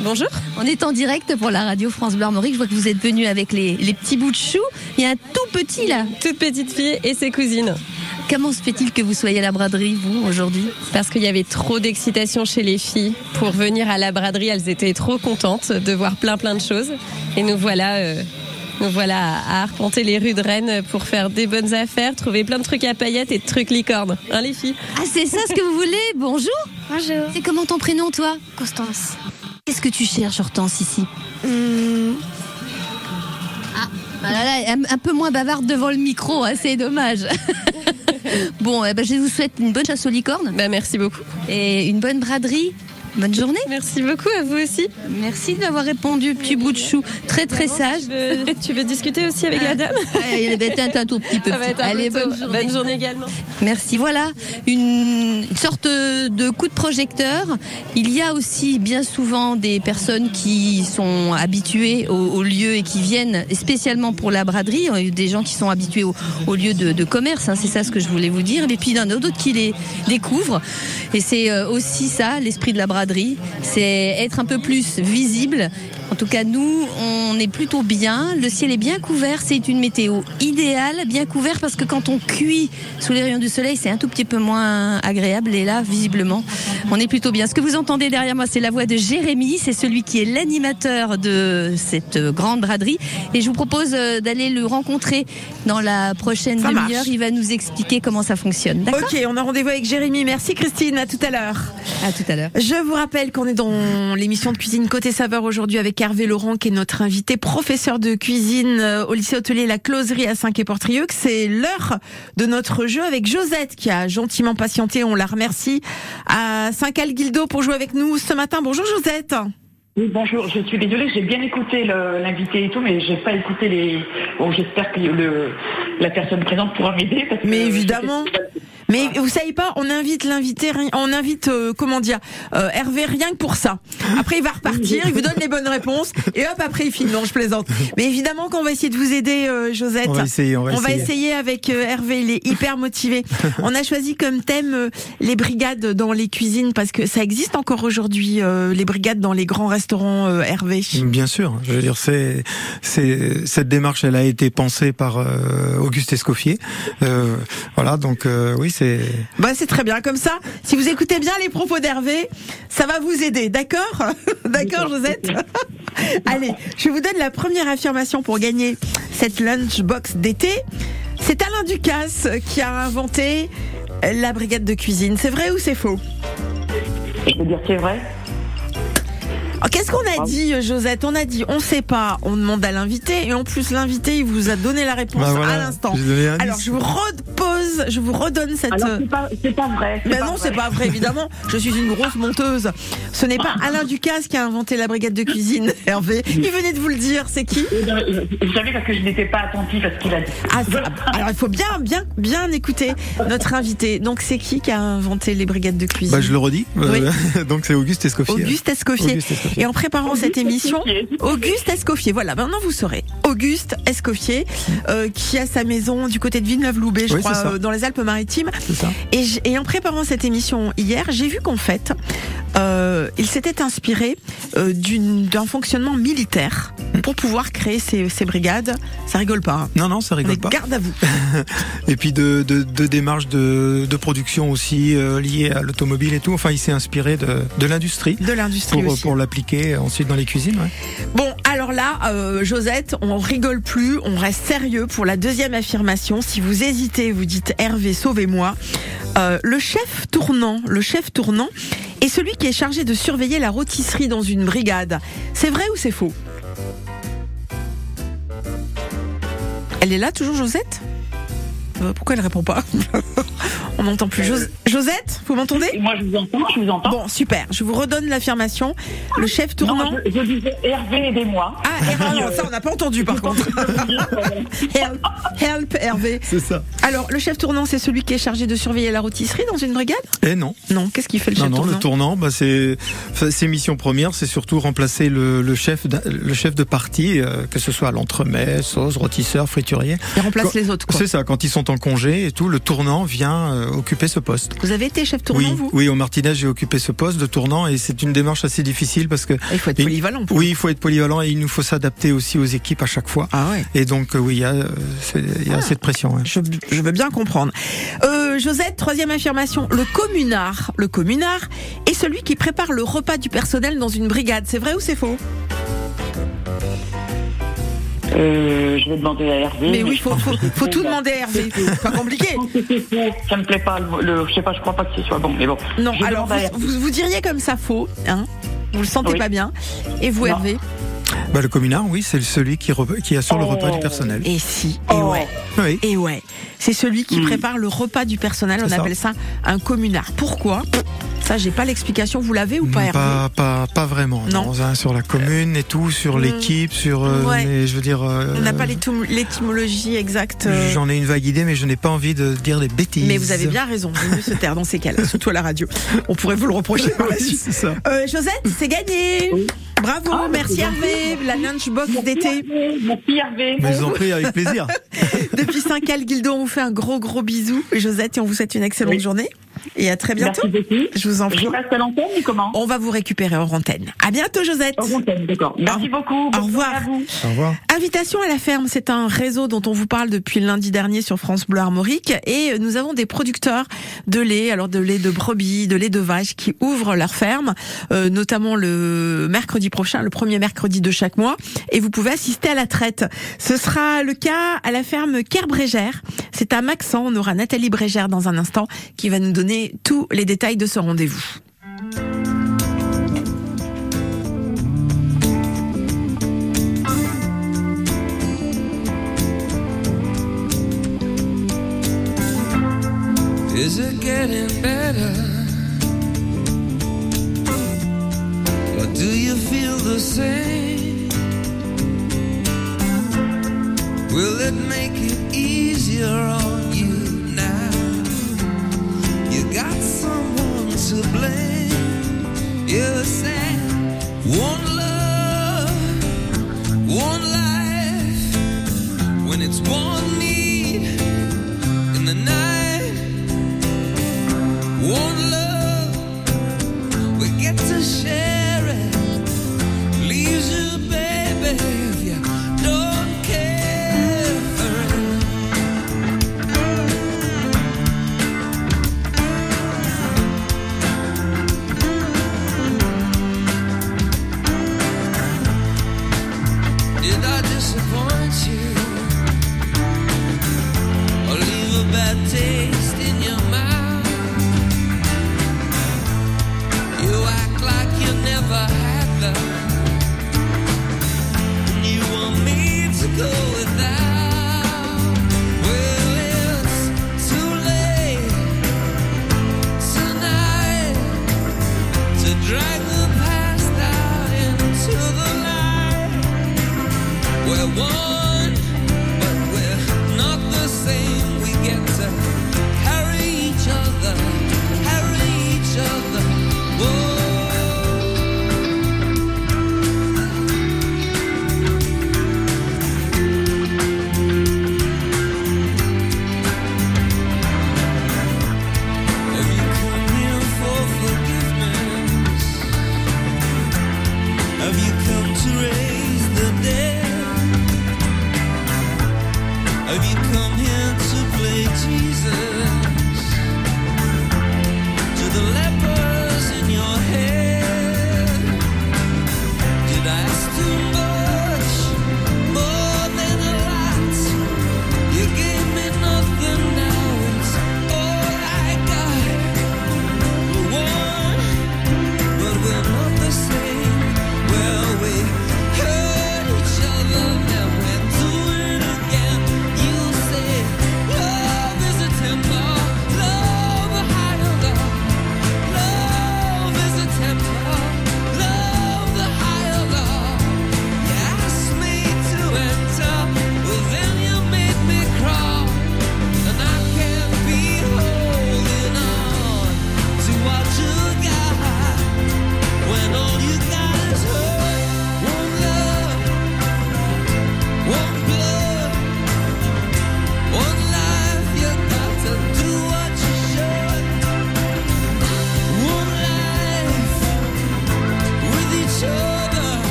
Bonjour. On est en direct pour la radio France Bleu Armorique. Je vois que vous êtes venu avec les, les petits bouts de chou. Il y a un tout petit là. Toute petite fille et ses cousines. Comment se fait-il que vous soyez à la braderie, vous, aujourd'hui? Parce qu'il y avait trop d'excitation chez les filles pour venir à la braderie. Elles étaient trop contentes de voir plein plein de choses. Et nous voilà, euh, nous voilà à arpenter les rues de Rennes pour faire des bonnes affaires, trouver plein de trucs à paillettes et de trucs licornes. Hein les filles? Ah, c'est ça ce que vous voulez? Bonjour. Bonjour. C'est comment ton prénom, toi? Constance. Qu'est-ce que tu cherches, Hortense, ici Hum, Ah là là, un, un peu moins bavarde devant le micro, hein, c'est dommage. bon, eh ben, je vous souhaite une bonne chasse aux licornes Bah merci beaucoup. et une bonne braderie. Bonne journée. Merci beaucoup à vous aussi. Merci d'avoir répondu, petit bout de chou. Très très sage. Tu veux, tu veux discuter aussi avec la dame Elle va être un tout petit peu. Ça va être un Allez, peu tôt. bonne journée. Bonne journée également. Merci. Voilà une sorte de coup de projecteur. Il y a aussi bien souvent des personnes qui sont habituées au, au lieu et qui viennent spécialement pour la braderie. Des gens qui sont habitués au, au lieu de, de commerce. hein, c'est ça ce que je voulais vous dire. Et puis il y en a d'autres qui les découvrent. Et c'est euh, aussi ça l'esprit de la braderie. C'est être un peu plus visible. En tout cas, nous, on est plutôt bien. Le ciel est bien couvert. C'est une météo idéale, bien couvert parce que quand on cuit sous les rayons du soleil, c'est un tout petit peu moins agréable. Et là, visiblement, on est plutôt bien. Ce que vous entendez derrière moi, c'est la voix de Jérémy. C'est celui qui est l'animateur de cette grande braderie. Et je vous propose euh, d'aller le rencontrer dans la prochaine demi-heure. Il va nous expliquer comment ça fonctionne. D'accord Ok, on a rendez-vous avec Jérémy. Merci Christine, à tout à l'heure. À tout à l'heure. Je vous rappelle qu'on est dans l'émission de cuisine Côté Saveur aujourd'hui avec Hervé Laurent qui est notre invité, professeur de cuisine euh, au lycée hôtelier La Closerie à Saint-Quay-Portrieux. que C'est l'heure de notre jeu avec Josette qui a gentiment patienté, on la remercie, à Saint-Cal-Guildo pour jouer avec nous ce matin. Bonjour Josette. Oui, bonjour, je suis désolée, j'ai bien écouté l'invité et tout, mais j'ai pas écouté les. Bon, j'espère que le, la personne présente pourra m'aider. Mais évidemment. Mais vous savez pas, on invite l'invité, on invite, euh, comment dire, euh, Hervé rien que pour ça. Après, il va repartir, il vous donne les bonnes réponses, et hop, après, il filme. Non, je plaisante. Mais évidemment qu'on va essayer de vous aider, euh, Josette. On va essayer, on va essayer. essayer avec euh, Hervé, il est hyper motivé. on a choisi comme thème euh, les brigades dans les cuisines, parce que ça existe encore aujourd'hui, euh, les brigades dans les grands restaurants, euh, Hervé? Bien sûr, je veux dire, c'est, c'est cette démarche, elle a été pensée par euh, Auguste Escoffier. Euh, voilà, donc euh, oui, c'est. Bah c'est très bien comme ça. Si vous écoutez bien les propos d'Hervé, ça va vous aider, d'accord D'accord Josette Allez, je vous donne la première affirmation pour gagner cette lunchbox d'été. C'est Alain Ducasse qui a inventé la brigade de cuisine. C'est vrai ou c'est faux? Je veux dire, c'est vrai. Oh, Qu'est-ce qu'on a dit, euh, Josette On a dit, on sait pas, on demande à l'invité, et en plus l'invité, il vous a donné la réponse Bah voilà, à l'instant. Alors je vous repose, je vous redonne cette. Alors, c'est pas, c'est pas vrai. Mais pas non, c'est pas vrai, évidemment. Je suis une grosse monteuse. Ce n'est pas Alain Ducasse qui a inventé la brigade de cuisine, Hervé. Il venait de vous le dire, c'est qui Eh ben, euh, Vous savez, parce que je n'étais pas attentive à ce qu'il a dit. ah, Alors il faut bien, bien, bien écouter notre invité. Donc c'est qui qui a inventé les brigades de cuisine? Bah, je le redis. Euh, donc c'est Auguste Escoffier. Auguste Escoffier. Auguste Escoffier. Et en préparant cette émission, Auguste Escoffier, voilà, maintenant vous saurez. Auguste Escoffier, euh, qui a sa maison du côté de Villeneuve-Loubet, je Oui, crois, euh, dans les Alpes-Maritimes. Et, en préparant cette émission hier, j'ai vu qu'en fait, euh, il s'était inspiré euh, d'un fonctionnement militaire pour pouvoir créer ces, ces brigades. Ça rigole pas. hein. Non, non, ça rigole Mais pas. Garde à vous. Et puis de, de, de démarches de, de production aussi euh, liées à l'automobile et tout. Enfin, il s'est inspiré de, de l'industrie. De l'industrie Pour, aussi. pour l'appliquer ensuite dans les cuisines. Bon, alors là, euh, Josette, on rigole plus, on reste sérieux pour la deuxième affirmation. Si vous hésitez, vous dites Hervé, sauvez-moi. Euh, le chef tournant, le chef tournant est celui qui est chargé de surveiller la rôtisserie dans une brigade. C'est vrai ou c'est faux? Elle est là toujours, Josette? Pourquoi elle répond pas On n'entend plus. Jos- Josette, vous m'entendez Moi, je vous entends, je vous entends. Bon, super. Je vous redonne l'affirmation. Le chef tournant. Non, je, je disais Hervé, aidez-moi. Ah, Hervé, non, ça on n'a pas entendu par contre. help, help, Hervé. C'est ça. Alors, le chef tournant, c'est celui qui est chargé de surveiller la rôtisserie dans une brigade Et non. Non, qu'est-ce qu'il fait le Non, chef non, tournant le tournant, bah, c'est ses missions premières, c'est surtout remplacer le, le chef, le chef de partie, euh, que ce soit à l'entremet, sauce, rôtisseur, friturier. Il remplace Quand- les autres, quoi. C'est ça. Quand ils sont en congé et tout, le tournant vient euh, occuper ce poste. Vous avez été chef tournant, oui, vous? oui, au Martinez, j'ai occupé ce poste de tournant et c'est une démarche assez difficile parce que il faut être polyvalent. pour- Oui, il faut être polyvalent et il nous faut s'adapter aussi aux équipes à chaque fois. Ah ouais. Et donc euh, oui, il y a, euh, c'est- il y a cette pression. ouais. Je, je veux bien comprendre. Euh, Josette, troisième affirmation. Le communard, le communard est celui qui prépare le repas du personnel dans une brigade. C'est vrai ou c'est faux? Euh, je vais demander à Hervé. Mais oui, faut, faut, tout demander à Hervé. C'est pas compliqué. Ça me plaît pas. Le, le- je sais pas, je crois pas que ce soit bon, mais bon. Non, Je alors vous, vous, vous diriez comme ça faux, hein Vous le sentez Oui. pas bien. Et vous, Non. Hervé? Bah, le communard, oui, c'est celui qui, re- qui assure le Oh. repas du personnel. Et si, et Oh. ouais. Oui. Et ouais. C'est celui qui Mm. prépare le repas du personnel. On ça. appelle ça un communard. Pourquoi? Ça, j'ai pas l'explication. Vous l'avez ou pas, Hervé Pas, pas, pas vraiment. Non. Non, hein, sur la commune et tout, sur l'équipe, sur. euh, Ouais. mais je veux dire. euh, On n'a pas l'étym- l'étymologie exacte. euh, J'en ai une vague idée, mais je n'ai pas envie de dire des bêtises. Mais vous avez bien raison, vaut mieux se taire dans ces cas-là, surtout à la radio. On pourrait vous le reprocher par la suite. c'est ça. Euh, Josette, c'est gagné Bravo, Ah, merci c'est La lunchbox d'été. Mais je vous en prie, avec plaisir. Depuis Saint-Cal, Guildo, on vous fait un gros gros bisou. Josette, et on vous souhaite une excellente Oui. journée. Et à très bientôt. Merci beaucoup. Je vous en prie. Je reste à l'antenne ou comment On va vous récupérer hors antenne. À bientôt, Josette. Hors antenne, d'accord. Merci Au- beaucoup. Au revoir. à vous. Au revoir. Invitation à la ferme, c'est un réseau dont on vous parle depuis lundi dernier sur France Bleu Armorique et nous avons des producteurs de lait, alors de lait de brebis, de lait de vache qui ouvrent leur ferme, euh, notamment le mercredi prochain, le premier mercredi de chaque mois et vous pouvez assister à la traite. Ce sera le cas à la ferme Kerbrégère. C'est à Maxent, on aura Nathalie Brégère dans un instant qui va nous donner tous les détails de ce rendez-vous. Is it getting better? Or do you feel the same? Will it make it easier on got someone to blame. You said one love, one life. When it's one need in the night. One love, we get to share love.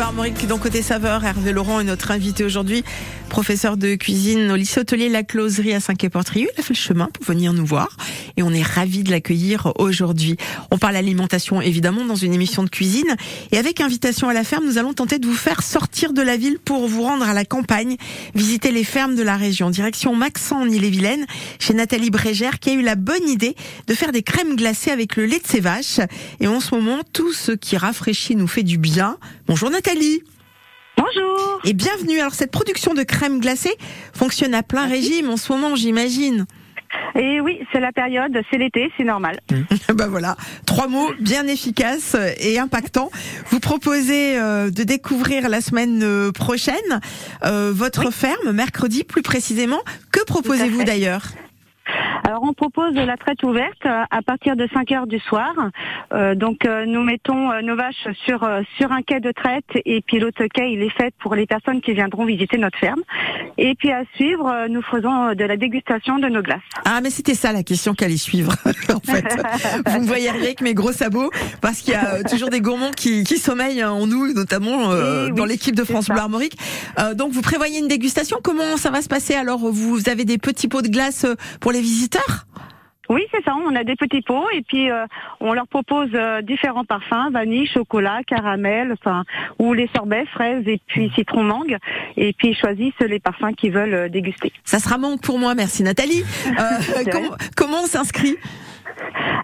Bleu Armorique dans Côté Saveur. Hervé Laurent est notre invité aujourd'hui, professeur de cuisine au lycée hôtelier La Closerie à Saint-Quay-Portrieux. Il a fait le chemin pour venir nous voir et on est ravis de l'accueillir aujourd'hui. On parle alimentation évidemment dans une émission de cuisine et avec invitation à la ferme, nous allons tenter de vous faire sortir de la ville pour vous rendre à la campagne, visiter les fermes de la région. Direction Maxent en Ille-et-Vilaine chez Nathalie Brégère qui a eu la bonne idée de faire des crèmes glacées avec le lait de ses vaches. Et en ce moment, tout ce qui rafraîchit nous fait du bien. Bonjour Nathalie. Bonjour. Et bienvenue. Alors cette production de crème glacée fonctionne à plein régime en ce moment, j'imagine. Et oui, c'est la période, c'est l'été, c'est normal. bah voilà, trois mots bien efficaces et impactants. Vous proposez euh, de découvrir la semaine euh, prochaine euh, votre ferme, mercredi plus précisément. Que proposez-vous d'ailleurs? Alors on propose la traite ouverte euh, à partir de 5 heures du soir. Euh, donc euh, nous mettons euh, nos vaches sur euh, sur un quai de traite et puis l'autre quai il est fait pour les personnes qui viendront visiter notre ferme. Et puis à suivre, nous faisons de la dégustation de nos glaces. Ah mais c'était ça la question qu'allait suivre en fait. Vous me voyez arriver avec mes gros sabots parce qu'il y a toujours des gourmands qui, qui sommeillent en nous, notamment oui, dans l'équipe de France. Bleu Armorique. Euh, donc vous prévoyez une dégustation. Comment ça va se passer? Alors vous avez des petits pots de glace euh, pour les visiteurs? Oui, c'est ça. On a des petits pots et puis euh, on leur propose euh, différents parfums vanille, chocolat, caramel, enfin ou les sorbets, fraises et puis citron mangue. Et puis ils choisissent les parfums qu'ils veulent euh, déguster. Ça sera manque pour moi, merci Nathalie. Comment, comment on s'inscrit?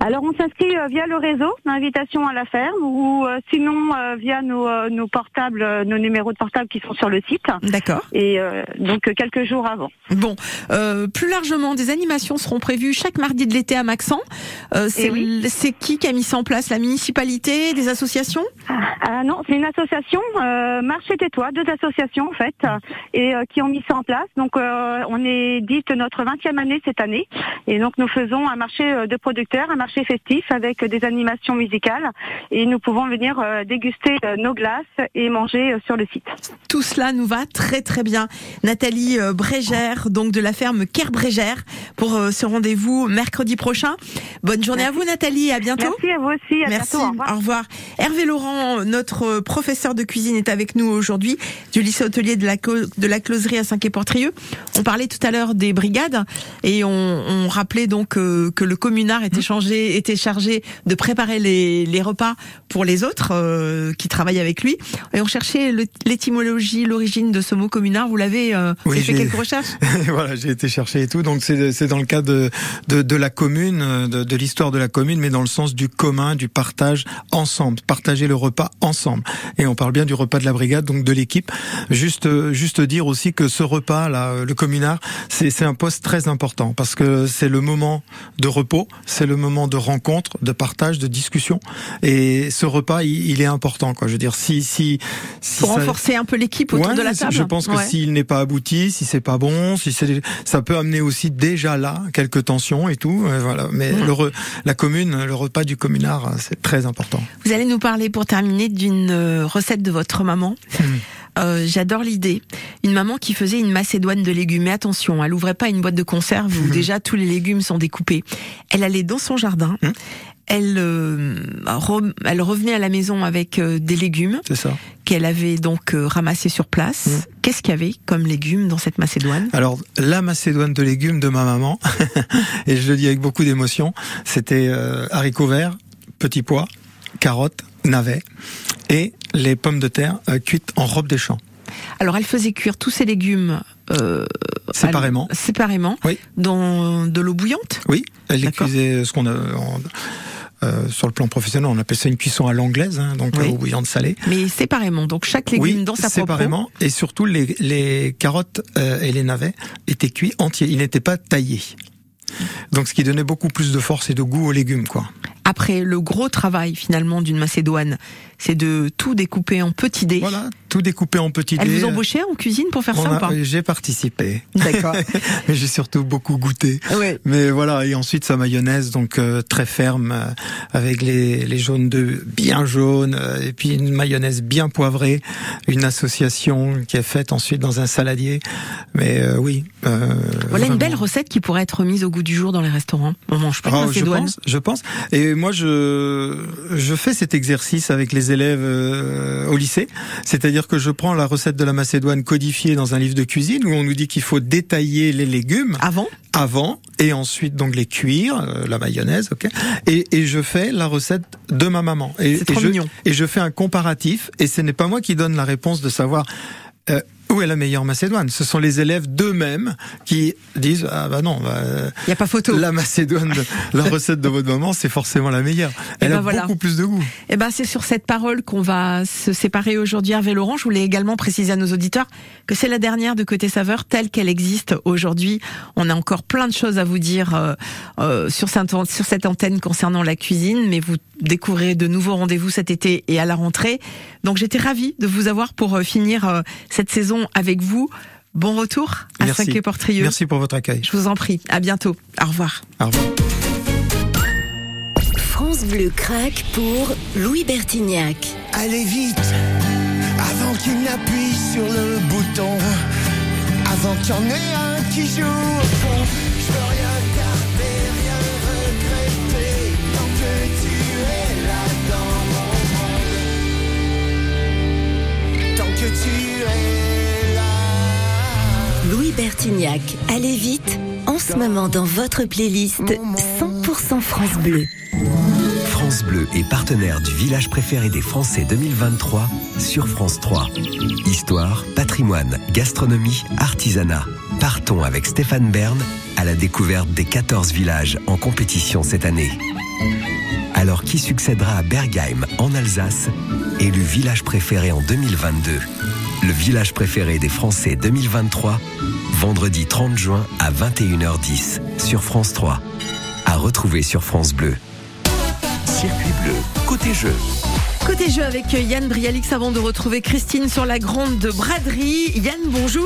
Alors on s'inscrit euh, via le réseau, l'invitation à la ferme, ou euh, sinon euh, via nos, nos portables, nos numéros de portable qui sont sur le site. D'accord. Et euh, donc quelques jours avant. Bon, euh, plus largement, des animations seront prévues chaque mardi de l'été à Maxent. Euh, c'est Eh oui. c'est qui qui a mis ça en place? La municipalité Des associations? Ah non, c'est une association, Marché Tais-toi, deux associations en fait, et qui ont mis ça en place. Donc on est dite notre 20e année cette année, et donc nous faisons un marché de producteurs, un marché festif avec des animations musicales, et nous pouvons venir euh, déguster euh, nos glaces et manger euh, sur le site. Tout cela nous va très très bien. Nathalie Brégère, donc de la ferme Kerr Brégère, pour ce rendez-vous mercredi prochain. Bonne journée à vous Nathalie, à bientôt. Merci à vous aussi, à Merci, bientôt, au revoir. Hervé Laurent, notre professeur de cuisine, est avec nous aujourd'hui du lycée hôtelier de la, de la Closerie à Saint-Quay-Portrieux. On parlait tout à l'heure des brigades et on, on rappelait donc euh, que le était, changé, était chargé de préparer les, les repas pour les autres euh, qui travaillent avec lui. Et on cherchait l'étymologie, l'origine de ce mot communard. Vous l'avez euh, avez fait quelques recherches? Voilà, j'ai été chercher et tout. Donc c'est dans le cadre de, de, de la commune, euh, de, de l'histoire de la commune, mais dans le sens du commun, du partage ensemble, partager le repas ensemble. Et on parle bien du repas de la brigade, donc de l'équipe. Juste juste dire aussi que ce repas là, euh, le communard, c'est un poste très important parce que c'est le moment de repos, c'est le moment de rencontre, de partage, de discussion. Et ce repas, il, il est important. Quoi. Je veux dire, si si, si Pour ça- renforcer un peu l'équipe autour Ouais, de la table. Je pense que Ouais. s'il n'est pas abouti, si c'est pas bon, si c'est, ça peut amener aussi déjà là quelques tensions et tout. euh, voilà. Mais Mmh. le re- la commune, le repas du communard, euh, c'est très important. Vous allez nous parler pour terminer d'une euh, recette de votre maman. Euh, J'adore l'idée. Une maman qui faisait une macédoine de légumes. Mais attention, elle ouvrait pas une boîte de conserve où déjà tous les légumes sont découpés. Elle allait dans son jardin. Elle, euh, re- elle revenait à la maison avec euh, des légumes C'est ça. qu'elle avait donc ramassés sur place. Qu'est-ce qu'il y avait comme légumes dans cette macédoine? Alors la macédoine de légumes de ma maman, et je le dis avec beaucoup d'émotion, c'était haricots verts, petits pois, carottes, navets et les pommes de terre euh, cuites en robe des champs. Alors elle faisait cuire tous ces légumes euh, Séparément. séparément Oui. dans de l'eau bouillante? Oui, elle les cuisait ce qu'on a en- euh, sur le plan professionnel, on appelle ça une cuisson à l'anglaise, hein, donc Oui. bouillante salée. Mais séparément, donc chaque légume oui, dans sa propre séparément, et surtout les, les carottes euh, et les navets étaient cuits entiers, ils n'étaient pas taillés. Donc ce qui donnait beaucoup plus de force et de goût aux légumes, quoi. Après, le gros travail finalement d'une macédoine, c'est de tout découper en petits dés. Voilà, tout découpé en petits Elle dés. vous embauchait en cuisine pour faire On ça a- ou pas? J'ai participé. D'accord. Mais j'ai surtout beaucoup goûté. Ouais. Mais voilà, et ensuite sa mayonnaise, donc euh, très ferme, euh, avec les, les jaunes d'œufs bien jaunes, euh, et puis une mayonnaise bien poivrée, une association qui est faite ensuite dans un saladier. Mais euh, oui. euh, Voilà une belle recette qui pourrait être mise au goût du jour dans les restaurants. On mange pas de je macédoine. pense, je pense. Et moi, je je fais cet exercice avec les élèves euh, au lycée, c'est-à-dire que je prends la recette de la macédoine codifiée dans un livre de cuisine où on nous dit qu'il faut détailler les légumes avant, avant, et ensuite donc les cuire, euh, la mayonnaise, ok. Et, et je fais la recette de ma maman. Et, C'est trop et je. Et je fais un comparatif. Et ce n'est pas moi qui donne la réponse de savoir. euh, où est la meilleure macédoine? Ce sont les élèves d'eux-mêmes qui disent ah bah non, il y a pas photo. La macédoine, la recette de votre maman, c'est forcément la meilleure. Elle ben a voilà. beaucoup plus de goût. Eh ben, c'est sur cette parole qu'on va se séparer aujourd'hui, Hervé Laurent. Je voulais également préciser à nos auditeurs que c'est la dernière de Côté Saveur telle qu'elle existe aujourd'hui. On a encore plein de choses à vous dire euh, euh, sur, cette, sur cette antenne concernant la cuisine, mais vous découvrez de nouveaux rendez-vous cet été et à la rentrée. Donc j'étais ravie de vous avoir pour euh, finir euh, cette saison avec vous. Bon retour à Merci. Saint-Quay-Portrieux. Merci pour votre accueil. Je vous en prie. À bientôt. Au revoir. Au revoir. France Bleu craque pour Louis Bertignac. Allez vite, avant qu'il n'appuie sur le bouton, avant qu'il y en ait un qui joue au fond. Je veux rien garder, rien regretter, tant que tu es là dans mon monde. Tant que tu es là. Louis Bertignac, allez vite, en ce moment dans votre playlist 100% France Bleu. France Bleu est partenaire du village préféré des Français 2023 sur France 3. Histoire, patrimoine, gastronomie, artisanat. Partons avec Stéphane Bern à la découverte des 14 villages en compétition cette année. Alors qui succédera à Bergheim en Alsace, élu village préféré en 2022 Le village préféré des Français 2023, vendredi 30 juin à 21h10 sur France 3. À retrouver sur France Bleu. Circuit bleu, côté jeu. Côté jeu avec Yann Brialix avant de retrouver Christine sur la grande braderie. Yann, bonjour.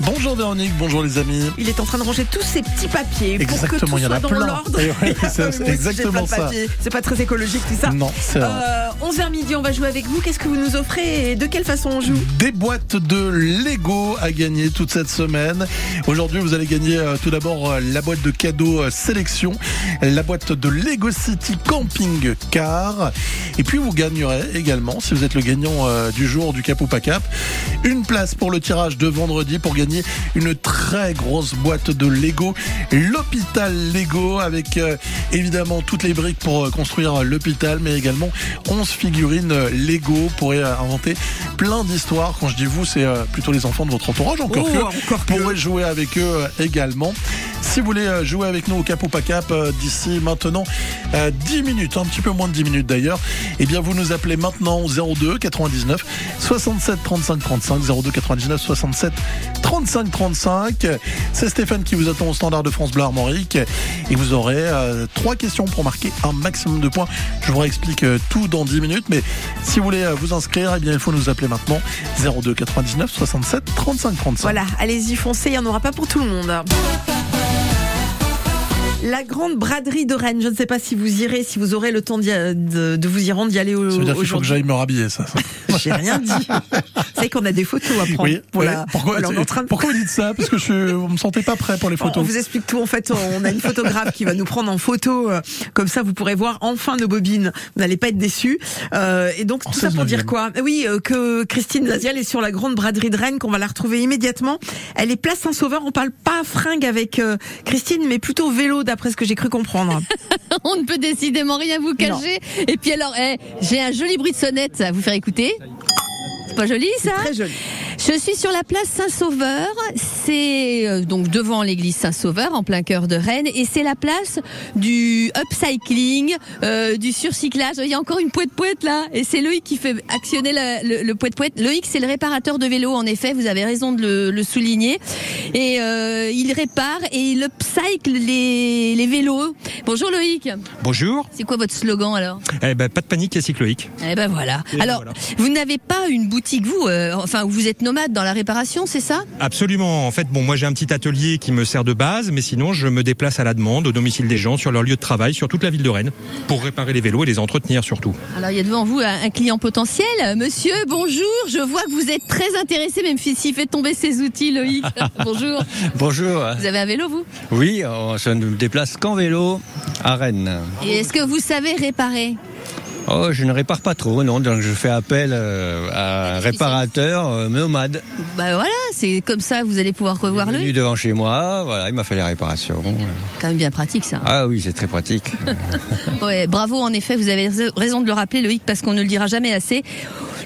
Bonjour Véronique, bonjour les amis. Il est en train de ranger tous ses petits papiers pour que Exactement, tout il y en soit a dans l'ordre. Et ouais, c'est- exactement ça. C'est pas très écologique tout ça. Non, c'est vrai. Euh, 11h midi, on va jouer avec vous. Qu'est-ce que vous nous offrez et de quelle façon on joue? Des boîtes de Lego à gagner toute cette semaine. Aujourd'hui, vous allez gagner euh, tout d'abord euh, la boîte de cadeaux euh, sélection, la boîte de Lego City Camping Car. Et puis, vous gagnerez également, si vous êtes le gagnant euh, du jour du Cap ou pas Cap, une place pour le tirage de vendredi pour gagner une très grosse boîte de Lego, l'hôpital Lego avec euh, évidemment toutes les briques pour euh, construire l'hôpital, mais également 11 figurines Lego pour inventer plein d'histoires. Quand je dis vous, c'est plutôt les enfants de votre entourage, encore Oh, que encore que. pourrez jouer avec eux également. Si vous voulez jouer avec nous au Cap ou pas Cap d'ici maintenant euh, 10 minutes, un petit peu moins de 10 minutes d'ailleurs, eh bien vous nous appelez maintenant au 02 99 67 35 35 02 99 67 35 35. C'est Stéphane qui vous attend au standard de France Bleu Armorique et vous aurez euh, trois questions pour marquer un maximum de points. Je vous réexplique euh, tout dans 10 minutes, mais si vous voulez euh, vous inscrire, eh bien il faut nous appeler maintenant 02 99 67 35 35. Voilà, allez-y, foncez, il n'y en aura pas pour tout le monde. La grande braderie de Rennes, je ne sais pas si vous irez, si vous aurez le temps de, de vous y rendre, d'y aller au- Ça veut dire qu'il faut que j'aille me rhabiller, ça. J'ai rien dit. C'est qu'on a des photos à prendre. Oui, pour ouais. la- pourquoi, voilà, on est en train de- pourquoi vous dites ça Parce que je, vous me sentez pas prêt pour les On photos. vous explique tout. En fait, on a une photographe qui va nous prendre en photo. euh, Comme ça, vous pourrez voir enfin nos bobines. Vous n'allez pas être déçus. Euh, et donc, tout ça pour 16e. dire quoi? Oui, euh, que Christine Lazial est sur la grande braderie de Rennes, qu'on va la retrouver immédiatement. Elle est place Saint-Sauveur. On parle pas fringue avec euh, Christine, mais plutôt vélo, d'après ce que j'ai cru comprendre. On ne peut décidément rien vous cacher. Et puis alors, eh, j'ai un joli bruit de sonnette à vous faire écouter. C'est pas joli ça Très joli. Je suis sur la place Saint-Sauveur, c'est euh, donc devant l'église Saint-Sauveur en plein cœur de Rennes et c'est la place du upcycling, euh, du surcyclage. Il y a encore une poète poète là et c'est Loïc qui fait actionner la- le, le poète poète. Loïc c'est le réparateur de vélos en effet, vous avez raison de le, le souligner et euh, il répare et il upcycle les, les vélos. Bonjour Loïc. Bonjour. C'est quoi votre slogan alors? Eh ben, pas de panique, il y a cycloïque. eh ben voilà. Et Alors, voilà. vous n'avez pas une boutique, vous, euh, enfin, vous êtes nomade dans la réparation, c'est ça? Absolument. En fait, bon, moi j'ai un petit atelier qui me sert de base, mais sinon je me déplace à la demande au domicile des gens sur leur lieu de travail, sur toute la ville de Rennes, pour réparer les vélos et les entretenir surtout. Alors, il y a devant vous un un client potentiel. Monsieur, bonjour. Je vois que vous êtes très intéressé, même s'il fait tomber ses outils, Loïc. bonjour. Bonjour. Vous avez un vélo, vous? Oui, on se déplace qu'en vélo à Rennes. Et est-ce que vous savez réparer? Oh, je ne répare pas trop, non, donc je fais appel euh, à un réparateur euh, nomade. Bah voilà, c'est comme ça, vous allez pouvoir revoir Venu le. devant chez moi, voilà, il m'a fait les réparations. Quand même bien pratique, ça. Ah oui, c'est très pratique. Ouais, bravo, en effet, vous avez raison de le rappeler, Loïc, parce qu'on ne le dira jamais assez.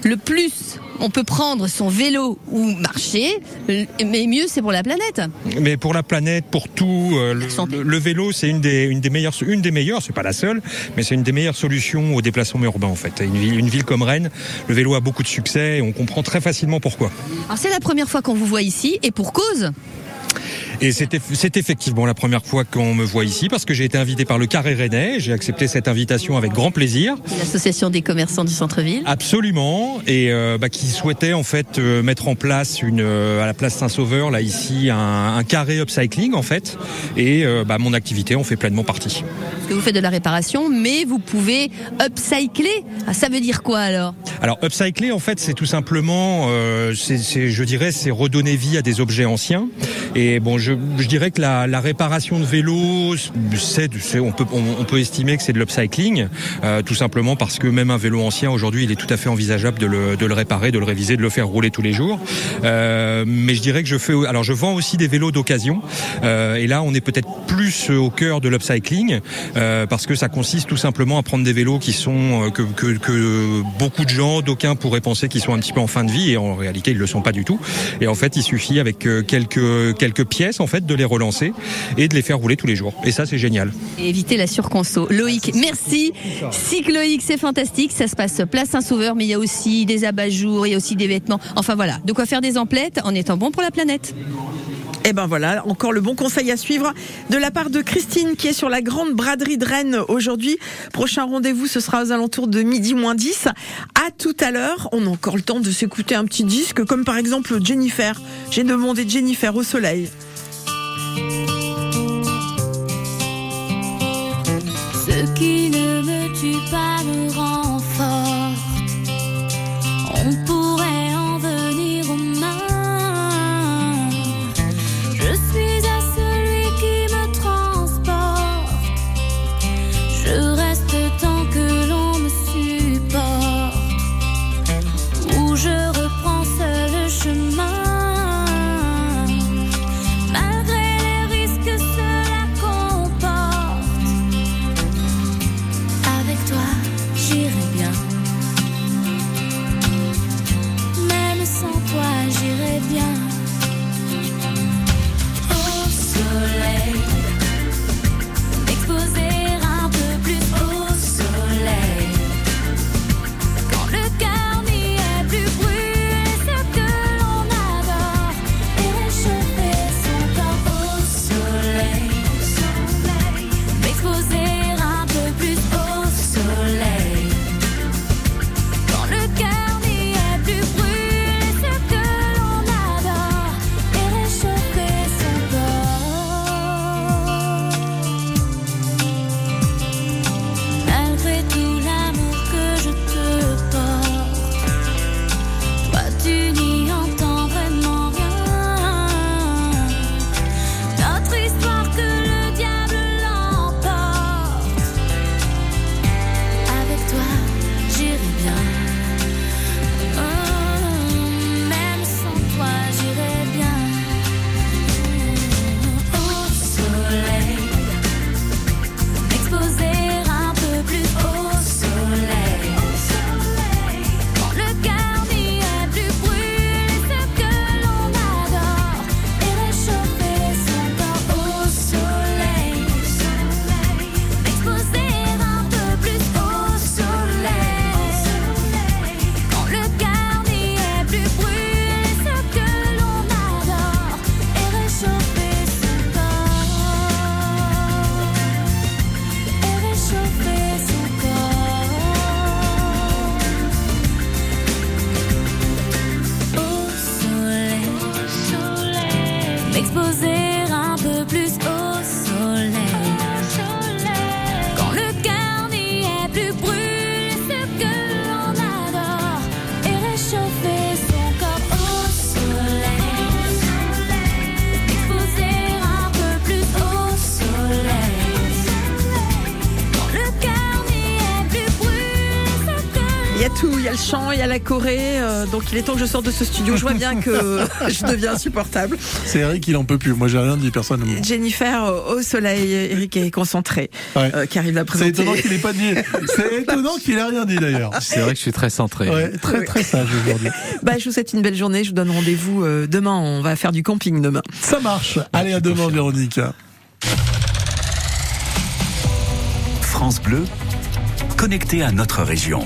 Le plus on peut prendre son vélo ou marcher, mais mieux c'est pour la planète. Mais pour la planète, pour tout, euh, le, vélo, c'est une des, une des meilleures, une des meilleures, c'est pas la seule, mais c'est une des meilleures solutions au déplacement urbain en fait. Une ville, une ville comme Rennes, le vélo a beaucoup de succès et on comprend très facilement pourquoi. Alors c'est la première fois qu'on vous voit ici et pour cause? Et c'est eff- c'est effectivement la première fois qu'on me voit ici parce que j'ai été invité par le Carré Rennais. J'ai accepté cette invitation avec grand plaisir. L'association des commerçants du centre-ville. Absolument, et euh, bah, qui souhaitait en fait euh, mettre en place une euh, à la place Saint-Sauveur là ici un, un carré upcycling en fait, et bah, mon activité en fait pleinement partie. Parce que vous faites de la réparation, mais vous pouvez upcycler. Ah, ça veut dire quoi alors? Alors upcycler en fait c'est tout simplement, euh, c'est, c'est- je dirais c'est redonner vie à des objets anciens. Et bon je, je dirais que la, la réparation de vélos, c'est, on peut on, on peut estimer que c'est de l'upcycling, euh, tout simplement parce que même un vélo ancien aujourd'hui il est tout à fait envisageable de le, de le réparer, de le réviser, de le faire rouler tous les jours. Euh, mais je dirais que je fais, alors je vends aussi des vélos d'occasion. Euh, et là on est peut-être plus au cœur de l'upcycling euh, parce que ça consiste tout simplement à prendre des vélos qui sont euh, que, que, que beaucoup de gens, d'aucuns pourraient penser qu'ils sont un petit peu en fin de vie et en réalité ils le sont pas du tout. Et en fait il suffit avec euh, quelques quelques pièces en fait de les relancer et de les faire rouler tous les jours. Et ça c'est génial. Et éviter la surconso. Loïc, merci. Cycloïc, c'est fantastique. Ça se passe place Saint-Sauveur, mais il y a aussi des abat-jours, il y a aussi des vêtements. Enfin voilà, de quoi faire des emplettes en étant bon pour la planète. Et ben voilà, encore le bon conseil à suivre de la part de Christine qui est sur la grande braderie de Rennes aujourd'hui. Prochain rendez-vous, ce sera aux alentours de midi moins 10. À tout à l'heure, on a encore le temps de s'écouter un petit disque comme par exemple Jennifer. J'ai demandé Jennifer au soleil. Ce qui Corée, euh, donc il est temps que je sorte de ce studio. Je vois bien que je deviens insupportable. C'est Eric, il en peut plus. Moi, j'ai rien dit, personne. ne me- Jennifer euh, au soleil, Eric est concentré, Ouais. euh, qui arrive à C'est présenter. étonnant qu'il ait pas dit. C'est étonnant qu'il ait rien dit d'ailleurs. C'est vrai que je suis très centré. Ouais, très très sage aujourd'hui. Bah, je vous souhaite une belle journée. Je vous donne rendez-vous euh, demain. On va faire du camping demain. Ça marche. Allez, à demain, Véronique. France Bleu, connecté à notre région.